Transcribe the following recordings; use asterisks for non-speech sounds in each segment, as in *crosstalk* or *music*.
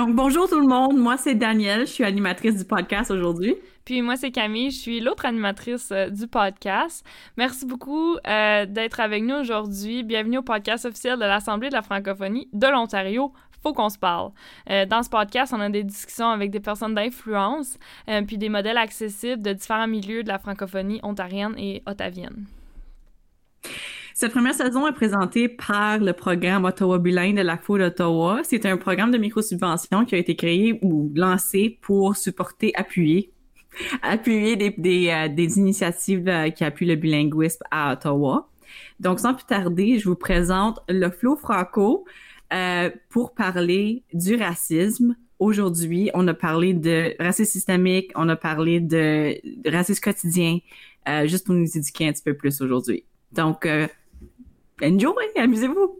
Donc, bonjour tout le monde. Moi, c'est Danielle. Je suis animatrice du podcast aujourd'hui. Puis moi, c'est Camille. Je suis l'autre animatrice euh, du podcast. Merci beaucoup euh, d'être avec nous aujourd'hui. Bienvenue au podcast officiel de l'Assemblée de la francophonie de l'Ontario. Faut qu'on se parle. Euh, dans ce podcast, on a des discussions avec des personnes d'influence, puis des modèles accessibles de différents milieux de la francophonie ontarienne et ottavienne. Cette première saison est présentée par le programme Ottawa Bilingue de la FO d'Ottawa. C'est un programme de micro-subvention qui a été créé ou lancé pour supporter, appuyer, appuyer des, des, euh, des initiatives euh, qui appuient le bilinguisme à Ottawa. Donc, sans plus tarder, je vous présente le Flow Franco euh, pour parler du racisme. Aujourd'hui, on a parlé de racisme systémique, on a parlé de racisme quotidien, euh, juste pour nous éduquer un petit peu plus aujourd'hui. Donc, euh, enjoy, amusez-vous.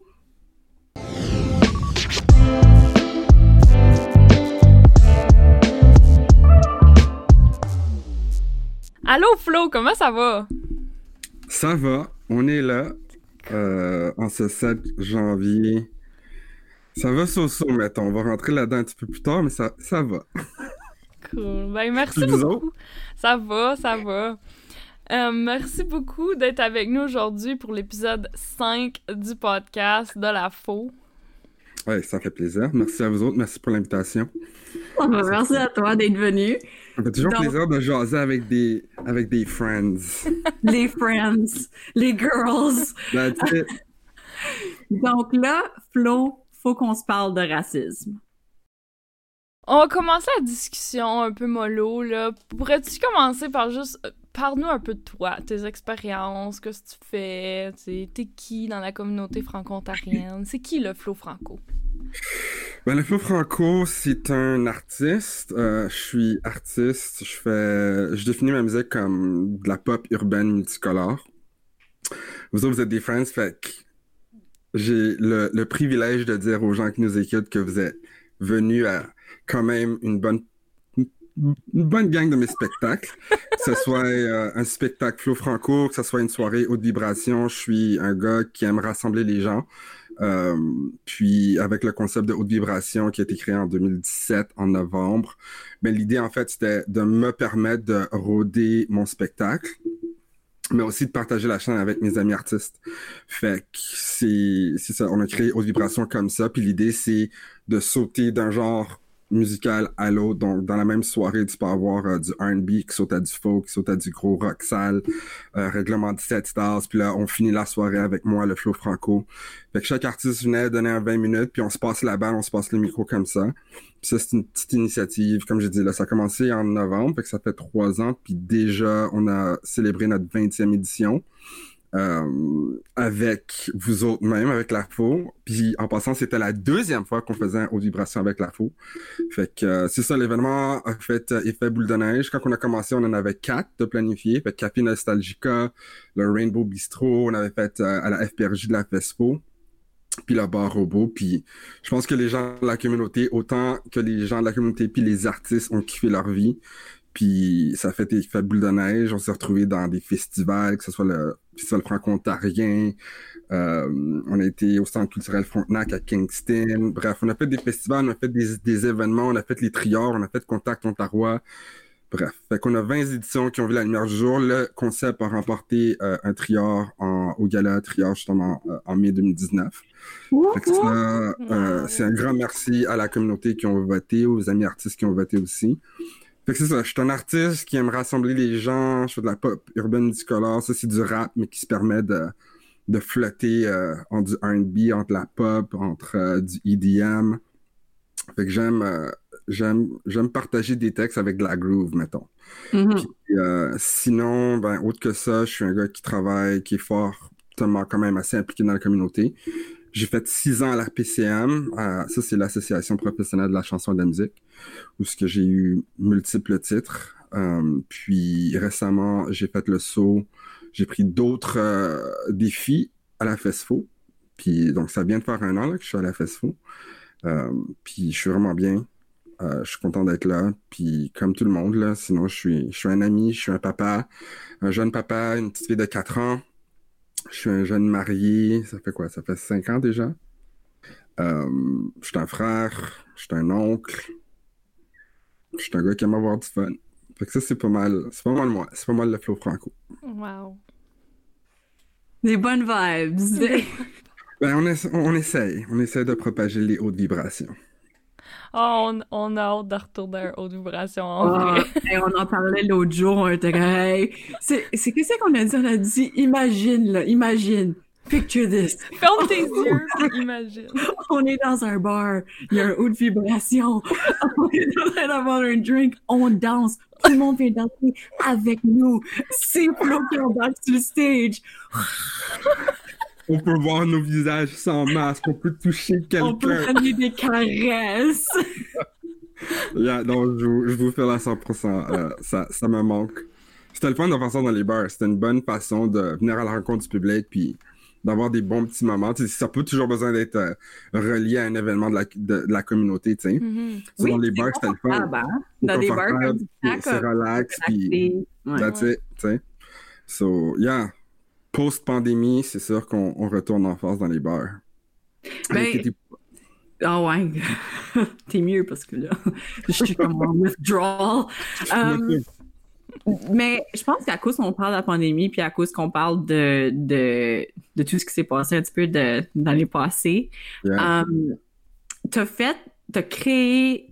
Allô Flo, comment ça va? Ça va, on est là euh, en ce 7 janvier. Ça va so-so, mettons. On va rentrer là-dedans un petit peu plus tard, mais ça, ça va. Cool. Ben, merci beaucoup. Ça va, ça va. Euh, merci beaucoup d'être avec nous aujourd'hui pour l'épisode 5 du podcast de la faux. Ouais, ça fait plaisir. Merci à vous autres. Merci pour l'invitation. Oh, ben, merci à toi d'être venu. Ça fait toujours Donc- plaisir de jaser avec des, avec des friends. *laughs* Les friends, les girls. That's it. *laughs* Donc là, Flo, faut qu'on se parle de racisme. On va commencer la discussion un peu mollo, là. Pourrais-tu commencer par juste... Parle-nous un peu de toi, tes expériences, qu'est-ce que tu fais, t'es qui dans la communauté franco-ontarienne? C'est qui le Flo Franco? Ben, le Flo Franco, c'est un artiste. Euh, je suis artiste. Je fais, je définis ma musique comme de la pop urbaine multicolore. Vous autres, vous êtes des friends, fait j'ai le, privilège de dire aux gens qui nous écoutent que vous êtes venus à quand même une bonne gang de mes spectacles, que ce soit euh, un spectacle Flo Franco, que ce soit une soirée haute vibration, je suis un gars qui aime rassembler les gens. Euh, puis avec le concept de haute vibration qui a été créé en 2017 en novembre, ben l'idée en fait c'était de me permettre de rôder mon spectacle, mais aussi de partager la chaîne avec mes amis artistes. Fait que c'est c'est ça, on a créé haute vibration comme ça, puis l'idée c'est de sauter d'un genre musical à l'autre. Donc, dans la même soirée, tu peux avoir euh, du R&B qui saute à du folk, qui saute à du gros rock sale, euh, règlement 17 stars. Puis là, on finit la soirée avec moi, le flow franco. Fait que chaque artiste venait donner un 20 minutes, puis on se passe la balle, on se passe le micro comme ça. Ça, c'est une petite initiative. Comme j'ai dit, là, ça a commencé en novembre, fait que ça fait trois ans. Puis déjà, on a célébré notre 20e édition. Euh, avec vous autres même, avec la faux. Puis en passant, c'était la deuxième fois qu'on faisait un haute vibration avec la faux. Fait que euh, c'est ça, l'événement a fait euh, effet boule de neige. Quand on a commencé, on en avait quatre de planifiés. Fait que Café Nostalgica, le Rainbow Bistro, on avait fait euh, à la FPRJ de la FESPO, puis le bar robot. Puis je pense que les gens de la communauté, autant que les gens de la communauté puis les artistes ont kiffé leur vie. Puis ça a fait effet boule de neige. On s'est retrouvés dans des festivals, que ce soit le Festival franco-ontarien, euh, on a été au Centre culturel Frontenac à Kingston. Bref, on a fait des festivals, on a fait des, des événements, on a fait les triors, on a fait Contact Ontario. Bref, fait qu'on a 20 éditions qui ont vu la lumière du jour. Le concept a remporté euh, un trior en, au gala trior justement euh, en mai 2019. Fait que ça, euh, c'est un grand merci à la communauté qui ont voté, aux amis artistes qui ont voté aussi. Fait que c'est ça, je suis un artiste qui aime rassembler les gens, je fais de la pop urbaine multicolore, ça c'est du rap, mais qui se permet de, de flotter euh, entre du R&B, entre la pop, entre euh, du EDM. Fait que j'aime euh, j'aime j'aime partager des textes avec de la groove, mettons. Mhm. Puis, euh, sinon, ben, autre que ça, je suis un gars qui travaille, qui est fortement quand même assez impliqué dans la communauté. J'ai fait six ans à la PCM. euh, ça, c'est l'Association professionnelle de la chanson et de la musique, où ce que j'ai eu multiples titres. Euh, puis récemment, j'ai fait le saut. J'ai pris d'autres euh, défis à la FESFO. Puis donc, ça vient de faire un an là, que je suis à la FESFO. Euh, puis je suis vraiment bien. Euh, je suis content d'être là. Puis comme tout le monde, là, sinon je suis, je suis un ami, je suis un papa, un jeune papa, une petite fille de 4 ans. Je suis un jeune marié. Ça fait quoi? Ça fait 5 ans déjà. Euh, je suis un frère, je suis un oncle, je suis un gars qui aime avoir du fun. Fait que ça, c'est pas mal, c'est pas mal moi, c'est pas mal le flow franco. Wow. Des bonnes vibes. *laughs* Ben, on, essa- on essaye, on essaie de propager les hautes vibrations. Oh, on, on a hâte de retourner à haute vibration en Ah, *laughs* hey, on en parlait l'autre jour, on était hey, c'est qu'est-ce qu'on a dit? On a dit, imagine, là, imagine, picture this. Ferme tes *laughs* yeux, imagine. On est dans un bar, il y a un haut de vibration, *laughs* on est en train d'avoir un drink, on danse, tout le monde vient danser avec nous. C'est Flo qui embarque sur le stage. On peut voir nos visages sans masque, on peut toucher On peut quelqu'un. donner des caresses. *laughs* Yeah, non, je, vous- je vous fais la 100%. euh, ça, ça me manque. C'était le fun de faire ça dans les bars. C'était une bonne façon de venir à la rencontre du public puis d'avoir des bons petits moments. Tu sais, ça peut toujours besoin d'être euh, relié à un événement de la, de, de la communauté, tu sais. Mhm. So, dans les bars, c'était le fun. Ben, dans des bars puis C'est relax, puis relaxé. Ouais. that's it. So, yeah. Post-pandémie, c'est sûr qu'on on retourne en force dans les bars. Ben, Avec des- Ah ouais, *laughs* t'es mieux parce que là, *laughs* je suis comme en withdrawal. Um, mais je pense qu'à cause qu'on parle de la pandémie, puis à cause qu'on parle de, de, de tout ce qui s'est passé un petit peu de, dans les passés, Yeah. um, t'as fait, t'as créé.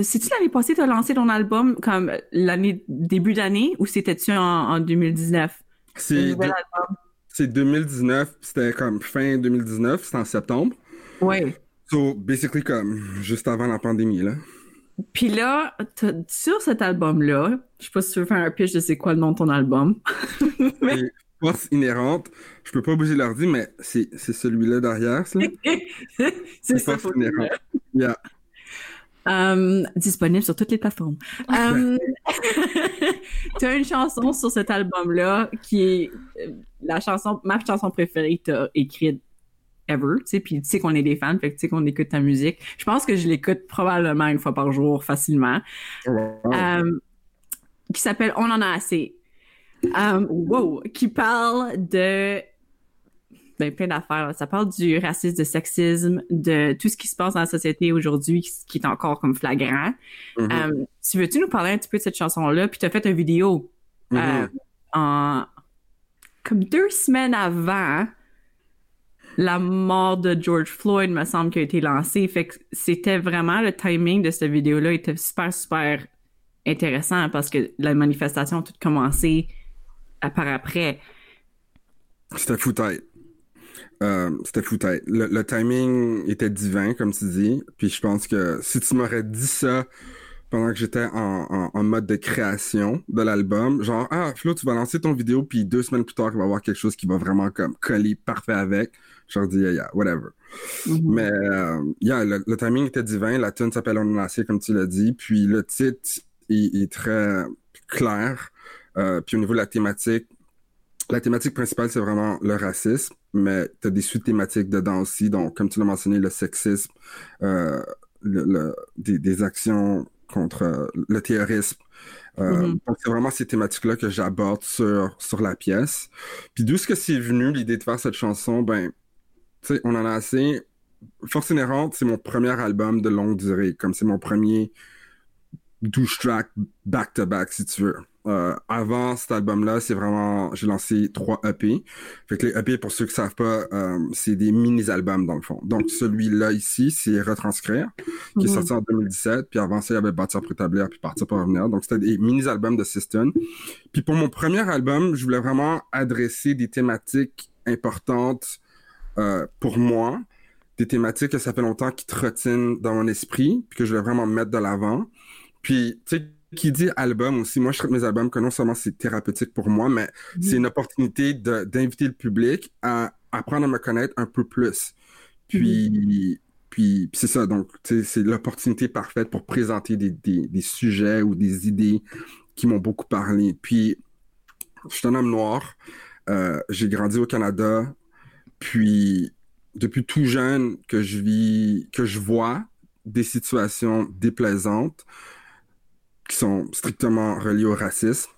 C'est-tu l'année passée, t'as lancé ton album comme l'année début d'année ou c'était-tu en, en 2019? C'est nouvel de- album? c'est 2019, c'était comme fin 2019, c'était en septembre. Ouais. So, basically, comme juste avant la pandémie, là. Puis là, sur cet album-là, je sais pas si tu veux faire un pitch de c'est quoi le nom de ton album. *laughs* Mais- force inhérente, je peux pas bouger l'ordi, mais c'est celui-là derrière, ça. *laughs* c'est force inhérente. Yeah. Um, disponible sur toutes les plateformes. Um, tu as une chanson sur cet album-là qui est euh, la chanson, ma chanson préférée que tu as écrite ever, tu sais, puis tu sais qu'on est des fans, fait que tu sais qu'on écoute ta musique. Je pense que je l'écoute probablement une fois par jour facilement. Wow. Um, qui s'appelle On en a assez. Um, wow, qui parle de ben, plein d'affaires. Ça parle du racisme, du sexisme, de tout ce qui se passe dans la société aujourd'hui qui, est encore comme flagrant. Mhm. Um, tu veux-tu nous parler un petit peu de cette chanson-là? Puis tu as fait une vidéo euh, en comme deux semaines avant la mort de George Floyd, me semble, qui a été lancée. Fait que c'était vraiment le timing de cette vidéo-là était super, super intéressant parce que la manifestation a tout commencé à par après. C'était fou tête. Euh, c'était fou tête. Le, le timing était divin, comme tu dis. Puis je pense que si tu m'aurais dit ça pendant que j'étais en, en, en mode de création de l'album, genre, ah, Flo, tu vas lancer ton vidéo, puis deux semaines plus tard, il va y avoir quelque chose qui va vraiment comme coller parfait avec. Je leur dis, yeah, yeah, whatever. Mhm. Mais, euh, yeah, le, le timing était divin. La tune s'appelle On comme tu l'as dit. Puis le titre est, est très clair. Euh, puis au niveau de la thématique, la thématique principale, c'est vraiment le racisme, mais tu as des sous-thématiques dedans aussi. Donc, comme tu l'as mentionné, le sexisme, euh, le, le- des, des actions contre euh, le terrorisme. Euh, Mhm. Donc, c'est vraiment ces thématiques-là que j'aborde sur, sur la pièce. Puis d'où est-ce que c'est venu l'idée de faire cette chanson? Ben, tu sais, on en a assez. Force inhérente, c'est mon premier album de longue durée, comme c'est mon premier douche track back-to-back, si tu veux. Euh, avant cet album-là, c'est vraiment, j'ai lancé trois EP. Fait que les EP, pour ceux qui savent pas, euh, c'est des mini-albums dans le fond. Donc celui-là ici, c'est Retranscrire, qui est Mhm. sorti en 2017. Puis avant ça, il y avait Bâtir pour établir, puis Partir pour revenir. Donc c'était des mini-albums de System. Puis pour mon premier album, je voulais vraiment adresser des thématiques importantes euh, pour moi, des thématiques que ça fait longtemps qui trottinent dans mon esprit, puis que je voulais vraiment mettre de l'avant. Puis, tu sais, qui dit album aussi, moi je traite mes albums que non seulement c'est thérapeutique pour moi, mais c'est une opportunité d'inviter le public à apprendre à me connaître un peu plus. Puis, puis, puis c'est ça, donc c'est l'opportunité parfaite pour présenter des, des, des sujets ou des idées qui m'ont beaucoup parlé. Puis, je suis un homme noir, euh, j'ai grandi au Canada, puis depuis tout jeune que je vis, que je vois des situations déplaisantes qui sont strictement reliées au racisme.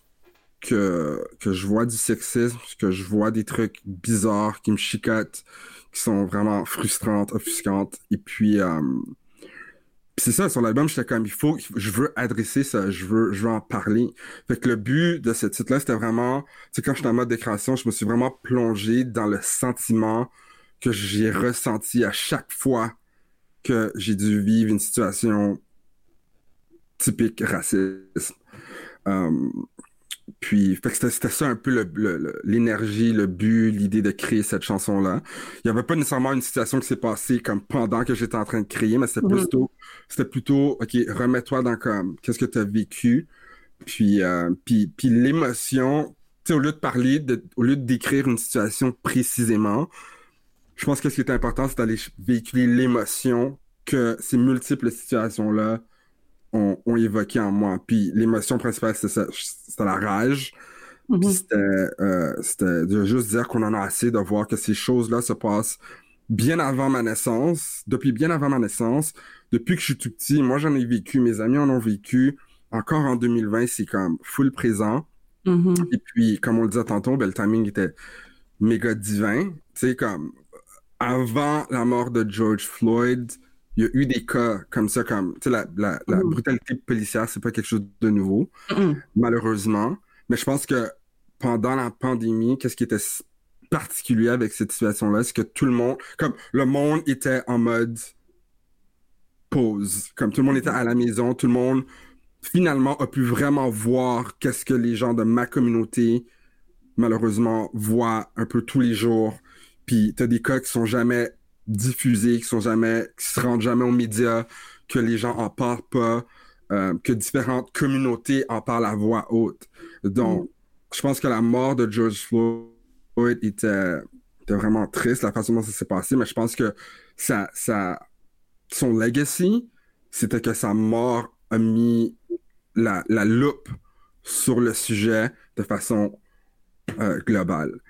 que, que je vois du sexisme, que je vois des trucs bizarres qui me chicotent, qui sont vraiment frustrantes, offusquantes. Et puis, euh, c'est ça, sur l'album, j'étais comme, il faut, je veux adresser ça, je veux, je veux en parler. Fait que le but de ce titre-là, c'était vraiment, c'est quand j'étais en mode de je me suis vraiment plongé dans le sentiment que j'ai ressenti à chaque fois que j'ai dû vivre une situation typique racisme. Euh, puis, c'était ça un peu l'énergie, le, le, but, l'idée de créer cette chanson-là. Il n'y avait pas nécessairement une situation qui s'est passée comme pendant que j'étais en train de créer, mais c'était mm-hmm. plutôt, c'était plutôt, OK, remets-toi dans comme, qu'est-ce que tu as vécu? Puis, euh, puis, puis l'émotion, tu sais, au lieu de parler, de, au lieu de décrire une situation précisément, je pense que ce qui est important, c'est d'aller véhiculer l'émotion que ces multiples situations-là ont, ont, évoqué en moi. Puis l'émotion principale, c'était la rage. C'était, euh, c'était de juste dire qu'on en a assez de voir que ces choses-là se passent bien avant ma naissance, depuis bien avant ma naissance, depuis que je suis tout petit. Moi, j'en ai vécu, mes amis en ont vécu. Encore en 2020, c'est comme full présent. Mm-hmm. Et puis, comme on le disait tantôt, ben, le timing était méga divin. Tu sais, comme avant la mort de George Floyd, il y a eu des cas comme ça, comme, la, la mm. brutalité policière, c'est pas quelque chose de nouveau, malheureusement. Mais je pense que pendant la pandémie, qu'est-ce qui était particulier avec cette situation-là, c'est que tout le monde, comme le monde était en mode pause, comme tout le monde était à la maison, tout le monde finalement a pu vraiment voir qu'est-ce que les gens de ma communauté malheureusement voient un peu tous les jours. Puis t'as des cas qui sont jamais diffusés, qui sont jamais, qui se rendent jamais aux médias, que les gens en parlent pas, euh, que différentes communautés en parlent à voix haute. Donc, mm. je pense que la mort de George Floyd était, était vraiment triste, la façon dont ça s'est passé, mais je pense que ça, ça, son legacy, c'était que sa mort a mis la, la loupe sur le sujet de façon euh, globale.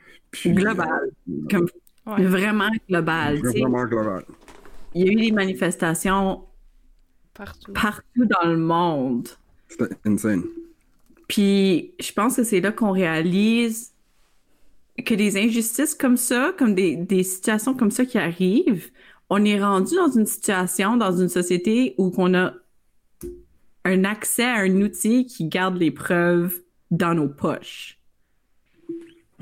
globale. Euh, Comme Vraiment global. Vraiment global. Il y a eu des manifestations partout, partout dans le monde. C'était insane. Puis je pense que c'est là qu'on réalise que des injustices comme ça, comme des, des situations comme ça qui arrivent, on est rendu dans une situation, dans une société où on a un accès à un outil qui garde les preuves dans nos poches.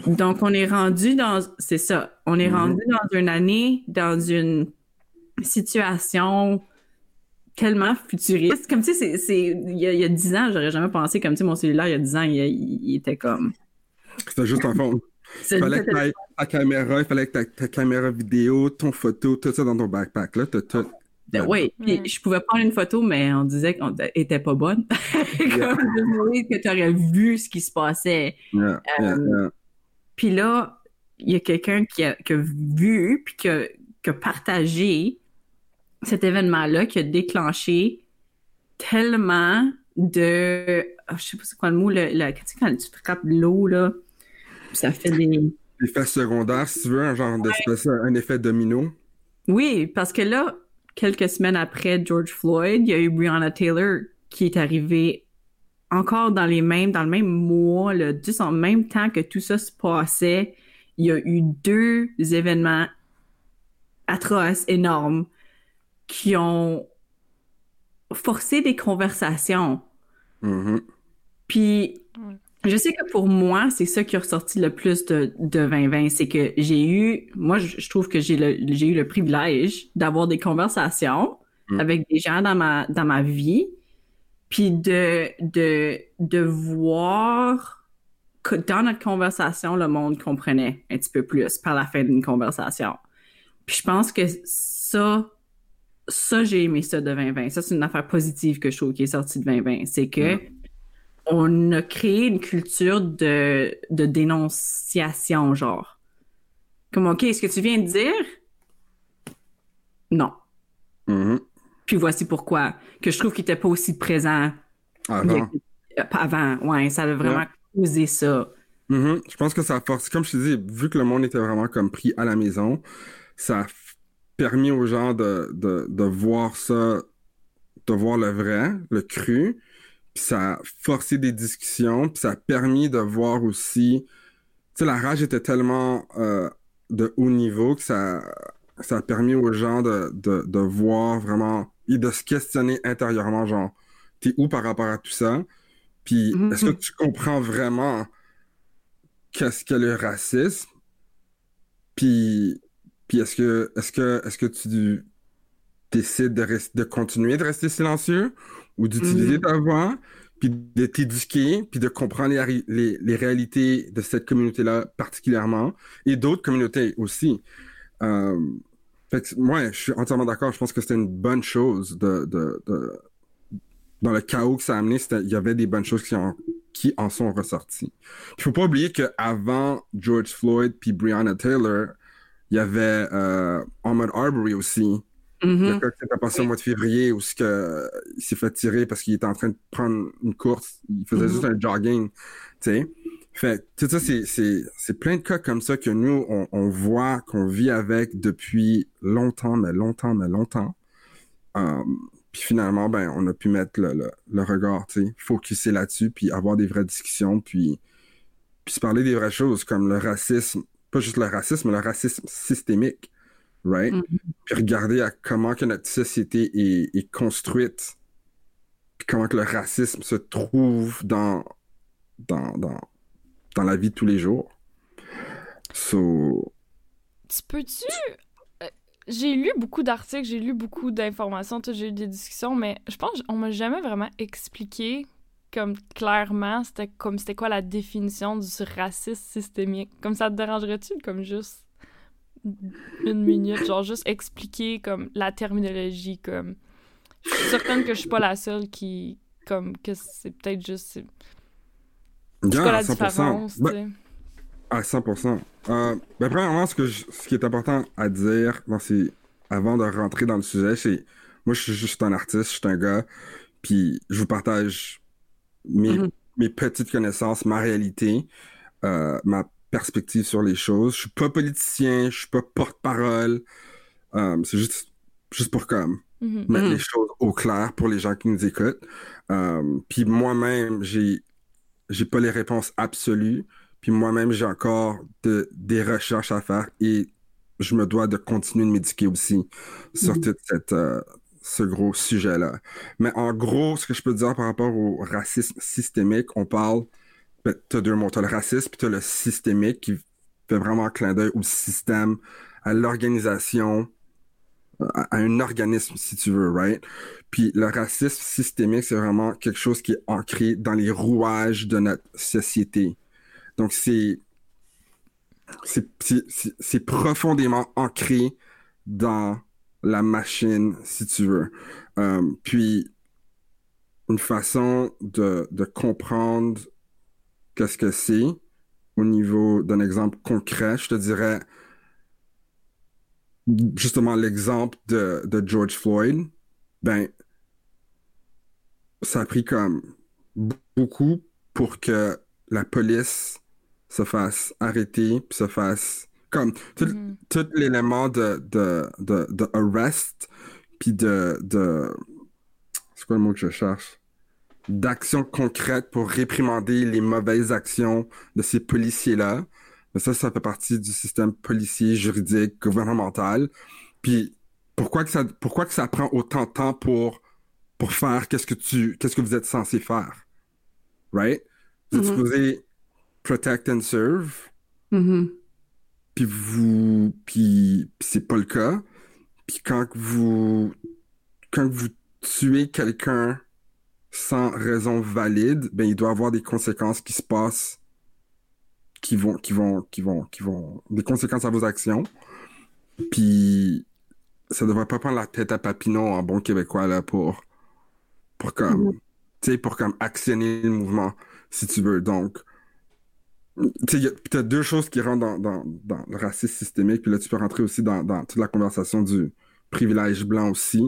Donc, on est rendu dans, c'est ça, on est rendu mhm. dans une année, dans une situation tellement futuriste. Comme tu sais, c'est, il y a dix ans, j'aurais jamais pensé, comme tu sais, mon cellulaire, il y a dix ans, il, était comme. C'était juste un fond. *laughs* Il fallait que ta caméra, il fallait que ta, caméra vidéo, ton photo, tout ça dans ton backpack, là, tout. Ben oui, puis je pouvais prendre une photo, mais on disait qu'elle était pas bonne. *laughs* comme yeah. que tu aurais vu ce qui se passait. Yeah, euh, puis là, il y a quelqu'un qui a, vu, puis qui a, partagé cet événement-là, qui a déclenché tellement de... Oh, je sais pas c'est quoi le mot, le, le, quand tu frappes l'eau, là, ça fait des... Effet secondaire, si tu veux, un genre d'espèce, un effet domino. Oui, parce que là, quelques semaines après George Floyd, il y a eu Breonna Taylor qui est arrivée encore dans les mêmes, dans le même mois, là, juste en même temps que tout ça se passait, il y a eu deux événements atroces, énormes, qui ont forcé des conversations. Mm-hmm. Puis, je sais que pour moi, c'est ça qui a ressorti le plus de, de 2020, c'est que j'ai eu, moi, je, trouve que j'ai eu le privilège d'avoir des conversations mm. avec des gens dans ma, dans ma vie puis de, de, de voir que dans notre conversation, le monde comprenait un petit peu plus par la fin d'une conversation. Puis je pense que ça, ça, j'ai aimé ça de 2020. Ça, c'est une affaire positive que je trouve qui est sortie de 2020. C'est que on a créé une culture de, de dénonciation, genre. Comme, OK, est-ce que tu viens de dire? Non. Mm-hmm. Puis voici pourquoi. Que je trouve qu'il n'était pas aussi présent avant. avant. Ouais, ça a vraiment causé ça. Mm-hmm. Je pense que ça a forcé, comme je te dis, vu que le monde était vraiment comme pris à la maison, ça a permis aux gens de, de, de voir ça, de voir le vrai, le cru, puis ça a forcé des discussions, puis ça a permis de voir aussi, tu sais, la rage était tellement euh, de haut niveau que ça, ça a permis aux gens de, de, de voir vraiment et de se questionner intérieurement, genre, t'es où par rapport à tout ça? Puis, Mhm. est-ce que tu comprends vraiment qu'est-ce que le racisme? Puis, puis est-ce que, est-ce que, est-ce que tu décides de, de continuer de rester silencieux ou d'utiliser Mhm. ta voix, puis de t'éduquer, puis de comprendre les, les réalités de cette communauté-là particulièrement et d'autres communautés aussi? Euh, fait que, moi, je suis entièrement d'accord. Je pense que c'était une bonne chose de, de, de- dans le chaos que ça a amené. Il y avait des bonnes choses qui en, qui en sont ressorties. Il faut pas oublier qu'avant George Floyd puis Breonna Taylor, il y avait euh, Ahmaud Arbery aussi. Le Mhm. cas qui s'est passé au mois de février où que, il s'est fait tirer parce qu'il était en train de prendre une course. Il faisait Mhm. juste un jogging. Tu sais. Fait tout ça, c'est, c'est, c'est plein de cas comme ça que nous, on, on voit, qu'on vit avec depuis longtemps, mais longtemps, mais longtemps. Euh, puis finalement, ben, on a pu mettre le, le, le regard, tu sais, focuser là-dessus, puis avoir des vraies discussions, puis, puis se parler des vraies choses comme le racisme, pas juste le racisme, mais le racisme systémique, right? Mhm. Puis regarder à comment que notre société est, est construite, puis comment que le racisme se trouve dans, dans, dans, dans la vie de tous les jours. So, Tu peux-tu. euh, J'ai lu beaucoup d'articles, j'ai lu beaucoup d'informations, j'ai eu des discussions, mais je pense qu'on m'a jamais vraiment expliqué comme clairement c'était comme c'était quoi la définition du racisme systémique. Comme ça te dérangerait-tu comme juste une minute, genre juste expliquer comme la terminologie comme je suis certaine que je suis pas la seule qui comme que c'est peut-être juste c'est yeah, quoi la 100%. différence, Ben, tu sais. À 100%. Euh, ben, premièrement, ce, que je- ce qui est important à dire dans ces, avant de rentrer dans le sujet, c'est moi, je suis juste un artiste, je suis un gars, puis je vous partage mes, Mhm. mes petites connaissances, ma réalité, euh, ma perspective sur les choses. Je suis pas politicien, je suis pas porte-parole. Euh, c'est juste, juste pour comme Mhm. mettre Mhm. les choses au clair pour les gens qui nous écoutent. Euh, puis moi-même, j'ai j'ai pas les réponses absolues. Puis moi-même, j'ai encore de, des recherches à faire et je me dois de continuer de m'éduquer aussi sur Mhm. tout cette, euh, ce gros sujet-là. Mais en gros, ce que je peux dire par rapport au racisme systémique, on parle, ben, t'as deux mots, t'as le racisme puis t'as le systémique qui fait vraiment un clin d'œil au système, à l'organisation, à, un organisme, si tu veux, right? Puis le racisme systémique, c'est vraiment quelque chose qui est ancré dans les rouages de notre société. Donc, c'est c'est- c'est c'est- c'est profondément ancré dans la machine, si tu veux. Euh, puis, une façon de, de comprendre qu'est-ce que c'est au niveau d'un exemple concret, je te dirais justement l'exemple de, de George Floyd, ben, ça a pris comme beaucoup pour que la police se fasse arrêter, puis se fasse comme tout, Mhm. tout l'élément de, de, de, de arrest, puis de, de, c'est quoi le mot que je cherche? D'action concrète pour réprimander les mauvaises actions de ces policiers-là. Mais ça, ça fait partie du système policier, juridique, gouvernemental. Puis pourquoi que ça, pourquoi que ça prend autant de temps pour, pour faire qu'est-ce que tu, qu'est-ce que vous êtes censé faire? Right? Vous êtes Mhm. supposé protect and serve, Mhm. puis vous, puis, puis c'est pas le cas. Puis quand vous, quand vous tuez quelqu'un sans raison valide, ben il doit avoir des conséquences qui se passent, qui vont, qui vont, qui vont, qui vont, des conséquences à vos actions. Puis ça devrait pas prendre la tête à Papineau en bon québécois là pour, pour comme, tu sais, pour comme actionner le mouvement, si tu veux. Donc, tu sais, y a- puis t'as deux choses qui rentrent dans, dans, dans le racisme systémique, puis là, tu peux rentrer aussi dans, dans toute la conversation du privilège blanc aussi.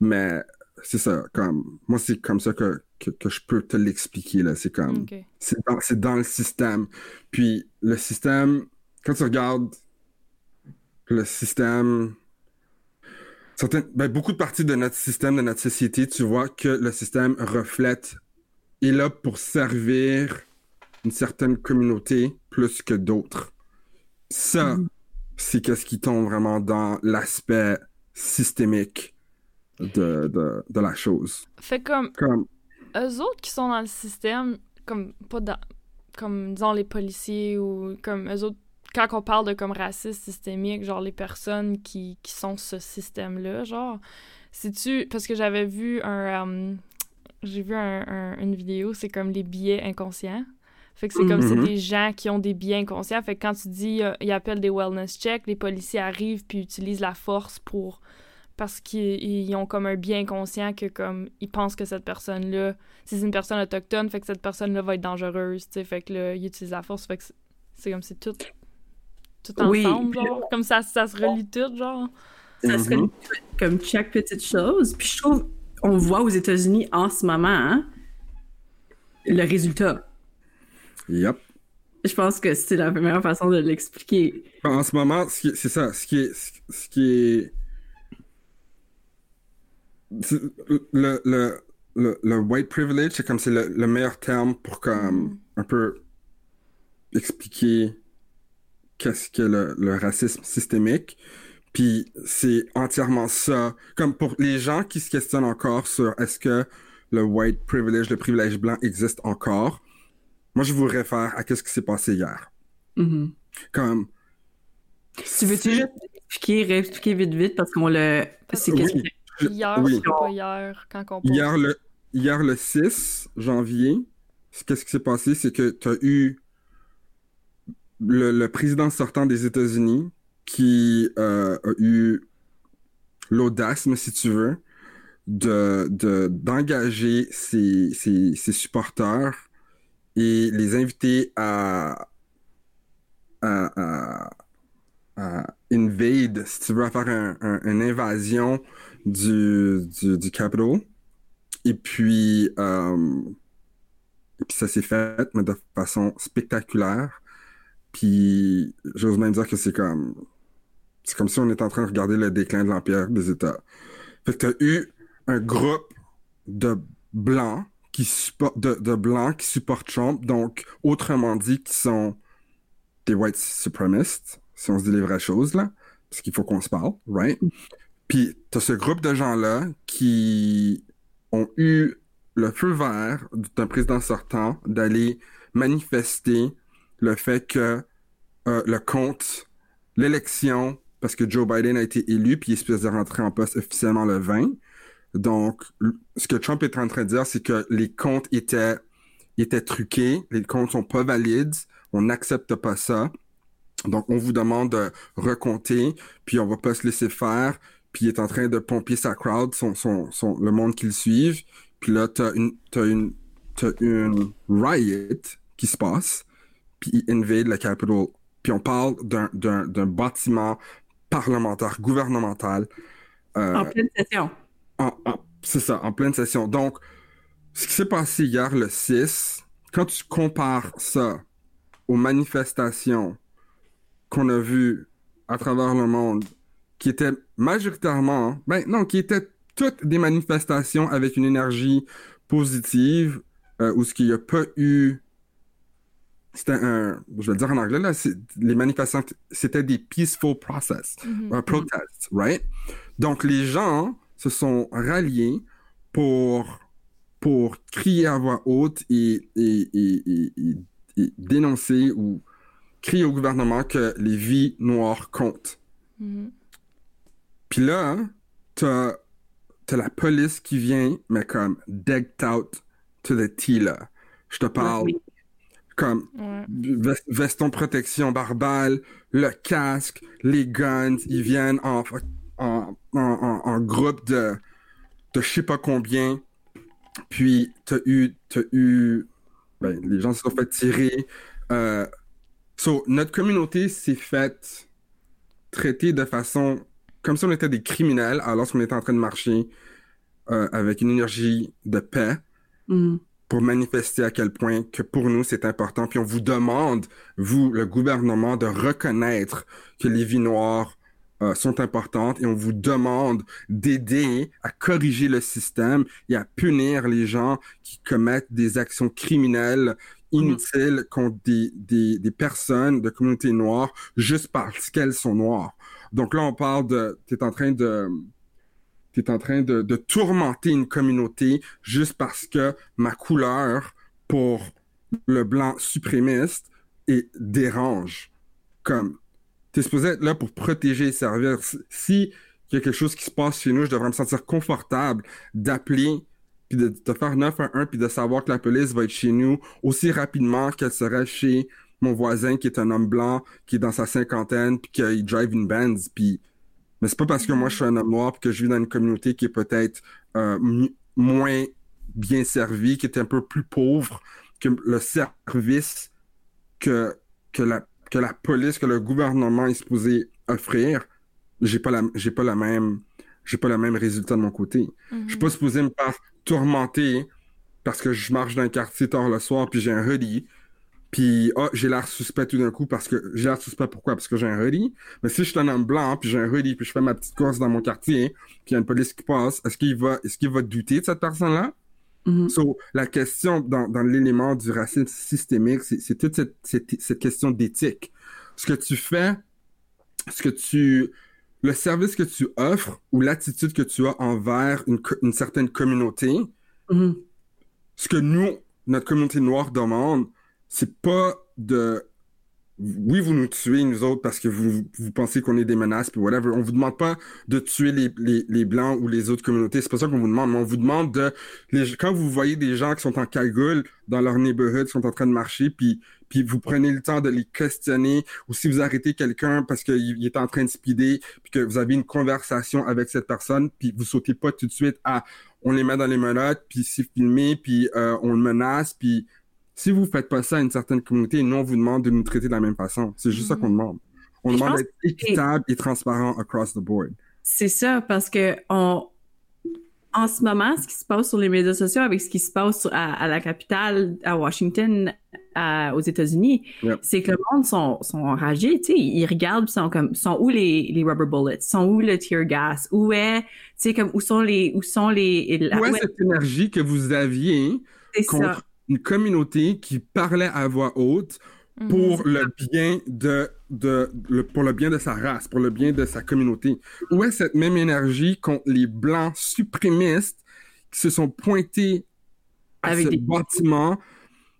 Mais c'est ça, comme, moi, c'est comme ça que, que, que je peux te l'expliquer, là. C'est comme, Ok. c'est dans, dans le système. Puis le système, quand tu regardes le système, certaines, ben, beaucoup de parties de notre système, de notre société, tu vois que le système reflète est là pour servir une certaine communauté plus que d'autres. Ça, Mhm. c'est qu'est-ce qui tombe vraiment dans l'aspect systémique de, de, de la chose. Fait comme Comme, eux autres qui sont dans le système, comme pas dans, comme disons les policiers ou comme eux autres, quand on parle de comme racisme systémique, genre les personnes qui, qui sont ce système-là, genre, c'est-tu, parce que j'avais vu un, euh, j'ai vu un- un- une vidéo, c'est comme les billets inconscients. Fait que c'est comme c'est Mhm. des gens qui ont des billets inconscients. Fait que quand tu dis, euh, ils appellent des wellness checks, les policiers arrivent puis utilisent la force pour parce qu'ils ils ont comme un bien conscient que comme ils pensent que cette personne-là, si c'est une personne autochtone, fait que cette personne-là va être dangereuse, tu sais, fait que là, ils utilisent la force, fait que c'est- comme c'est tout tout ensemble, genre, comme ça, ça se relie tout, genre. Ça serait Mhm. comme chaque petite chose. Puis je trouve, on voit aux États-Unis en ce moment hein, le résultat. Yep. Je pense que c'est la meilleure façon de l'expliquer. En ce moment, ce qui- c'est ça, ce qui est, ce qui est, le, le, le, le white privilege, c'est comme c'est le, le meilleur terme pour comme un peu expliquer qu'est-ce que le, le racisme systémique. Puis c'est entièrement ça. Comme pour les gens qui se questionnent encore sur est-ce que le white privilege, le privilège blanc existe encore, moi je vous réfère à qu'est-ce qui s'est passé hier. Mhm. Comme Tu veux-tu juste expliquer, réexpliquer vite vite parce qu'on le. C'est qu'est-ce Oui. Hier, oui. pas hier, quand on pense. Hier le, hier le 6 janvier, qu'est-ce qui s'est passé? C'est que tu as eu le, le président sortant des États-Unis qui euh, a eu l'audace, mais si tu veux, de, de, d'engager ses, ses, ses supporters et les inviter à, à, à, à invade, si tu veux, faire un- un- une invasion du, du, du. Et puis, euh, et puis ça s'est fait, mais de façon spectaculaire. Puis, j'ose même dire que c'est comme, c'est comme si on était en train de regarder le déclin de l'Empire des États. Fait que t'as eu un groupe de blancs qui supportent, de, de blancs qui supportent Trump, donc, autrement dit, qui sont des white supremacists, si on se dit les vraies choses, là, parce qu'il faut qu'on se parle, right? Puis, t'as ce groupe de gens-là qui ont eu le feu vert d'un président sortant d'aller manifester le fait que euh, le compte, l'élection, parce que Joe Biden a été élu, puis il est supposé rentrer en poste officiellement le 20. Donc, ce que Trump est en train de dire, c'est que les comptes étaient, étaient truqués, les comptes sont pas valides, on n'accepte pas ça. Donc, on vous demande de recompter, puis on va pas se laisser faire, puis il est en train de pomper sa crowd, son, son, son, le monde qui le suive. Puis là, t'as une, t'as une, t'as une riot qui se passe, puis il invade le Capitol. Puis on parle d'un, d'un, d'un bâtiment parlementaire, gouvernemental, euh, En pleine session. en- en- c'est ça, en pleine session. Donc, ce qui s'est passé hier, le 6, quand tu compares ça aux manifestations qu'on a vues à travers le monde, qui étaient majoritairement, ben non, qui étaient toutes des manifestations avec une énergie positive, euh, où ce qu'il n'y a pas eu... C'était un... Je vais le dire en anglais, là, les manifestations, c'était des peaceful process Mhm. un protest, right? Donc les gens se sont ralliés pour pour crier à voix haute et, et- et- et dénoncer ou crier au gouvernement que les vies noires comptent. Mhm. Puis là, hein, t'as t'as la police qui vient, mais comme decked out to the T, là. Je te parle Oui. comme Ouais. Veston protection barbale, le casque, les guns, ils viennent en, en, en, en- groupe de, de je sais pas combien. Puis t'as eu, t'as eu, ben, les gens se sont fait tirer. Euh, so, notre communauté s'est faite traiter de façon comme si on était des criminels alors qu'on était en train de marcher euh, avec une énergie de paix Mhm. pour manifester à quel point que pour nous c'est important. Puis on vous demande, vous, le gouvernement, de reconnaître que les vies noires euh, sont importantes et on vous demande d'aider à corriger le système et à punir les gens qui commettent des actions criminelles inutiles contre des, des, des personnes de communauté noire juste parce qu'elles sont noires. Donc là, on parle de, tu es en train de, t'es en train de, tourmenter une communauté juste parce que ma couleur pour le blanc suprémiste et dérange. Comme, t'es supposé être là pour protéger et servir. Si y a quelque chose qui se passe chez nous, je devrais me sentir confortable d'appeler puis de te faire 911 puis de savoir que la police va être chez nous aussi rapidement qu'elle serait chez mon voisin qui est un homme blanc, qui est dans sa cinquantaine, puis qu'il drive une Benz, puis... Mais c'est pas parce que moi je suis un homme noir puis que je vis dans une communauté qui est peut-être euh, moins bien servie, qui est un peu plus pauvre, que le service que, que, la, que la police, que le gouvernement est supposé offrir, j'ai pas la, j'ai pas la même, j'ai pas le même résultat de mon côté. Je suis pas supposé me faire tourmenter parce que je marche dans un quartier tard le soir puis j'ai un hoodie puis oh, j'ai l'air suspect tout d'un coup parce que j'ai l'air suspect pourquoi? Parce que j'ai un hoodie mais si je suis un homme blanc puis j'ai un hoodie puis je fais ma petite course dans mon quartier puis il y a une police qui passe est-ce qu'il va est-ce qu'il va douter de cette personne là Mhm. So, la question dans, dans l'élément du racisme systémique, c'est c'est toute cette, cette, cette question d'éthique. Ce que tu fais, ce que tu, le service que tu offres ou l'attitude que tu as envers une, une certaine communauté, Mhm. ce que nous, notre communauté noire demande, c'est pas de oui, vous nous tuez, nous autres, parce que vous, vous pensez qu'on est des menaces, puis whatever. On vous demande pas de tuer les, les, les Blancs ou les autres communautés. C'est pas ça qu'on vous demande, mais on vous demande de... Les, quand vous voyez des gens qui sont en cagoule dans leur neighborhood, qui sont en train de marcher, puis, puis vous prenez le temps de les questionner, ou si vous arrêtez quelqu'un parce qu'il il est en train de speeder, puis que vous avez une conversation avec cette personne, puis vous sautez pas tout de suite à... On les met dans les menottes, puis c'est filmé, puis euh, on le menace, puis... Si vous faites pas ça à une certaine communauté, nous, on vous demande de nous traiter de la même façon. C'est juste ça qu'on demande. On demande d'être équitable et transparent across the board. C'est ça, parce que on, en ce moment, ce qui se passe sur les médias sociaux avec ce qui se passe à la capitale, à Washington, à- aux États-Unis, c'est que le monde sont, sont enragés, tu sais, ils regardent, sont comme, sont où les, les rubber bullets, sont où le tear gas, où est, tu sais, comme, où sont les, où sont les, la- Où est où est- cette énergie que vous aviez ça. contre une communauté qui parlait à voix haute Mhm. pour le bien de, de le, pour le bien de sa race, pour le bien de sa communauté? Où est cette même énergie contre les blancs suprémistes qui se sont pointés à Avec ce des- bâtiment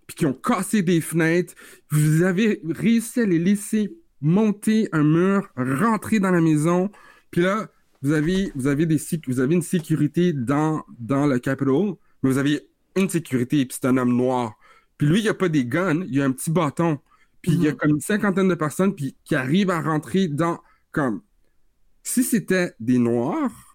puis qui ont cassé des fenêtres. Vous avez réussi à les laisser monter un mur, rentrer dans la maison. Puis là, vous avez, vous avez des, vous avez une sécurité dans, dans le Capitol, mais vous avez une sécurité, puis c'est un homme noir. Puis lui, il a pas des guns, il a un petit bâton. Puis il y a Mhm. comme une cinquantaine de personnes puis, qui arrivent à rentrer dans... Comme, si c'était des noirs,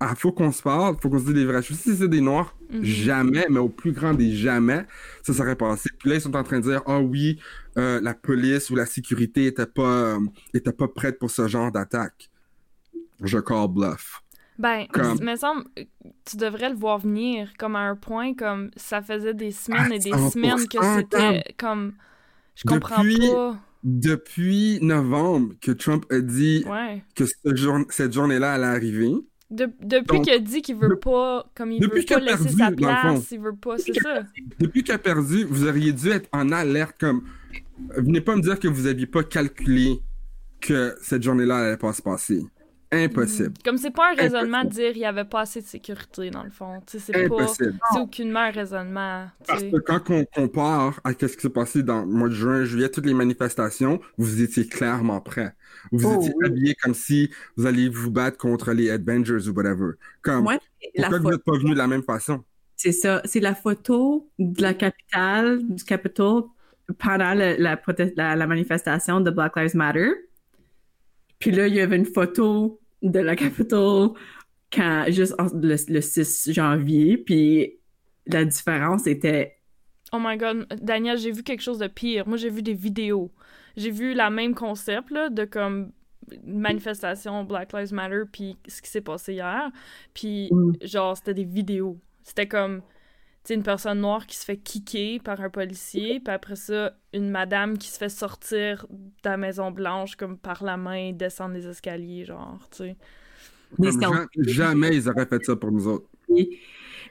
ah, faut qu'on se parle, faut qu'on se dise les vraies choses. Si c'était des noirs, Mhm. jamais, mais au plus grand des jamais, ça serait passé. Puis là, ils sont en train de dire, ah oui, euh, la police ou la sécurité était pas, euh, était pas prête pour ce genre d'attaque. Je call bluff. Ben, Comme- il me semble, tu devrais le voir venir comme à un point comme ça faisait des semaines Ah, et des 100%, semaines que c'était comme je comprends Depuis- pas. Depuis novembre que Trump a dit Ouais. que ce jour- cette journée-là allait arriver, De- depuis qu'il a dit qu'il veut pas comme il veut pas laisser perdu, sa place, il veut pas, c'est ça. depuis qu'il a perdu, vous auriez dû être en alerte comme. Venez pas me dire que vous aviez pas calculé que cette journée-là allait pas se passer. Impossible. Comme c'est pas un raisonnement de dire il y avait pas assez de sécurité dans le fond, c'est pas Impossible. c'est aucunement un raisonnement, Parce que quand on compare à ce qui s'est passé dans le mois de juin, juillet, toutes les manifestations, vous étiez clairement prêts. Vous Oh, étiez oui. habillés comme si vous alliez vous battre contre les Avengers ou whatever. Comme, Moi, la pourquoi vous photo, n'êtes pas venu de la même façon? c'est ça, c'est la photo de la capitale, du Capitol, pendant le- la, prote- la, la manifestation de Black Lives Matter. Puis là, il y avait une photo de la Capitol quand, juste en- le, le 6 janvier, puis la différence était... Oh my god, Daniel, j'ai vu quelque chose de pire. Moi, j'ai vu des vidéos. J'ai vu la même concept là, de comme manifestation Black Lives Matter puis ce qui s'est passé hier. Puis Mm. genre c'était des vidéos. C'était comme une personne noire qui se fait kicker par un policier, puis après ça, une madame qui se fait sortir de la Maison Blanche comme par la main, descendre les escaliers, genre, tu sais. jamais ils auraient fait ça pour nous autres.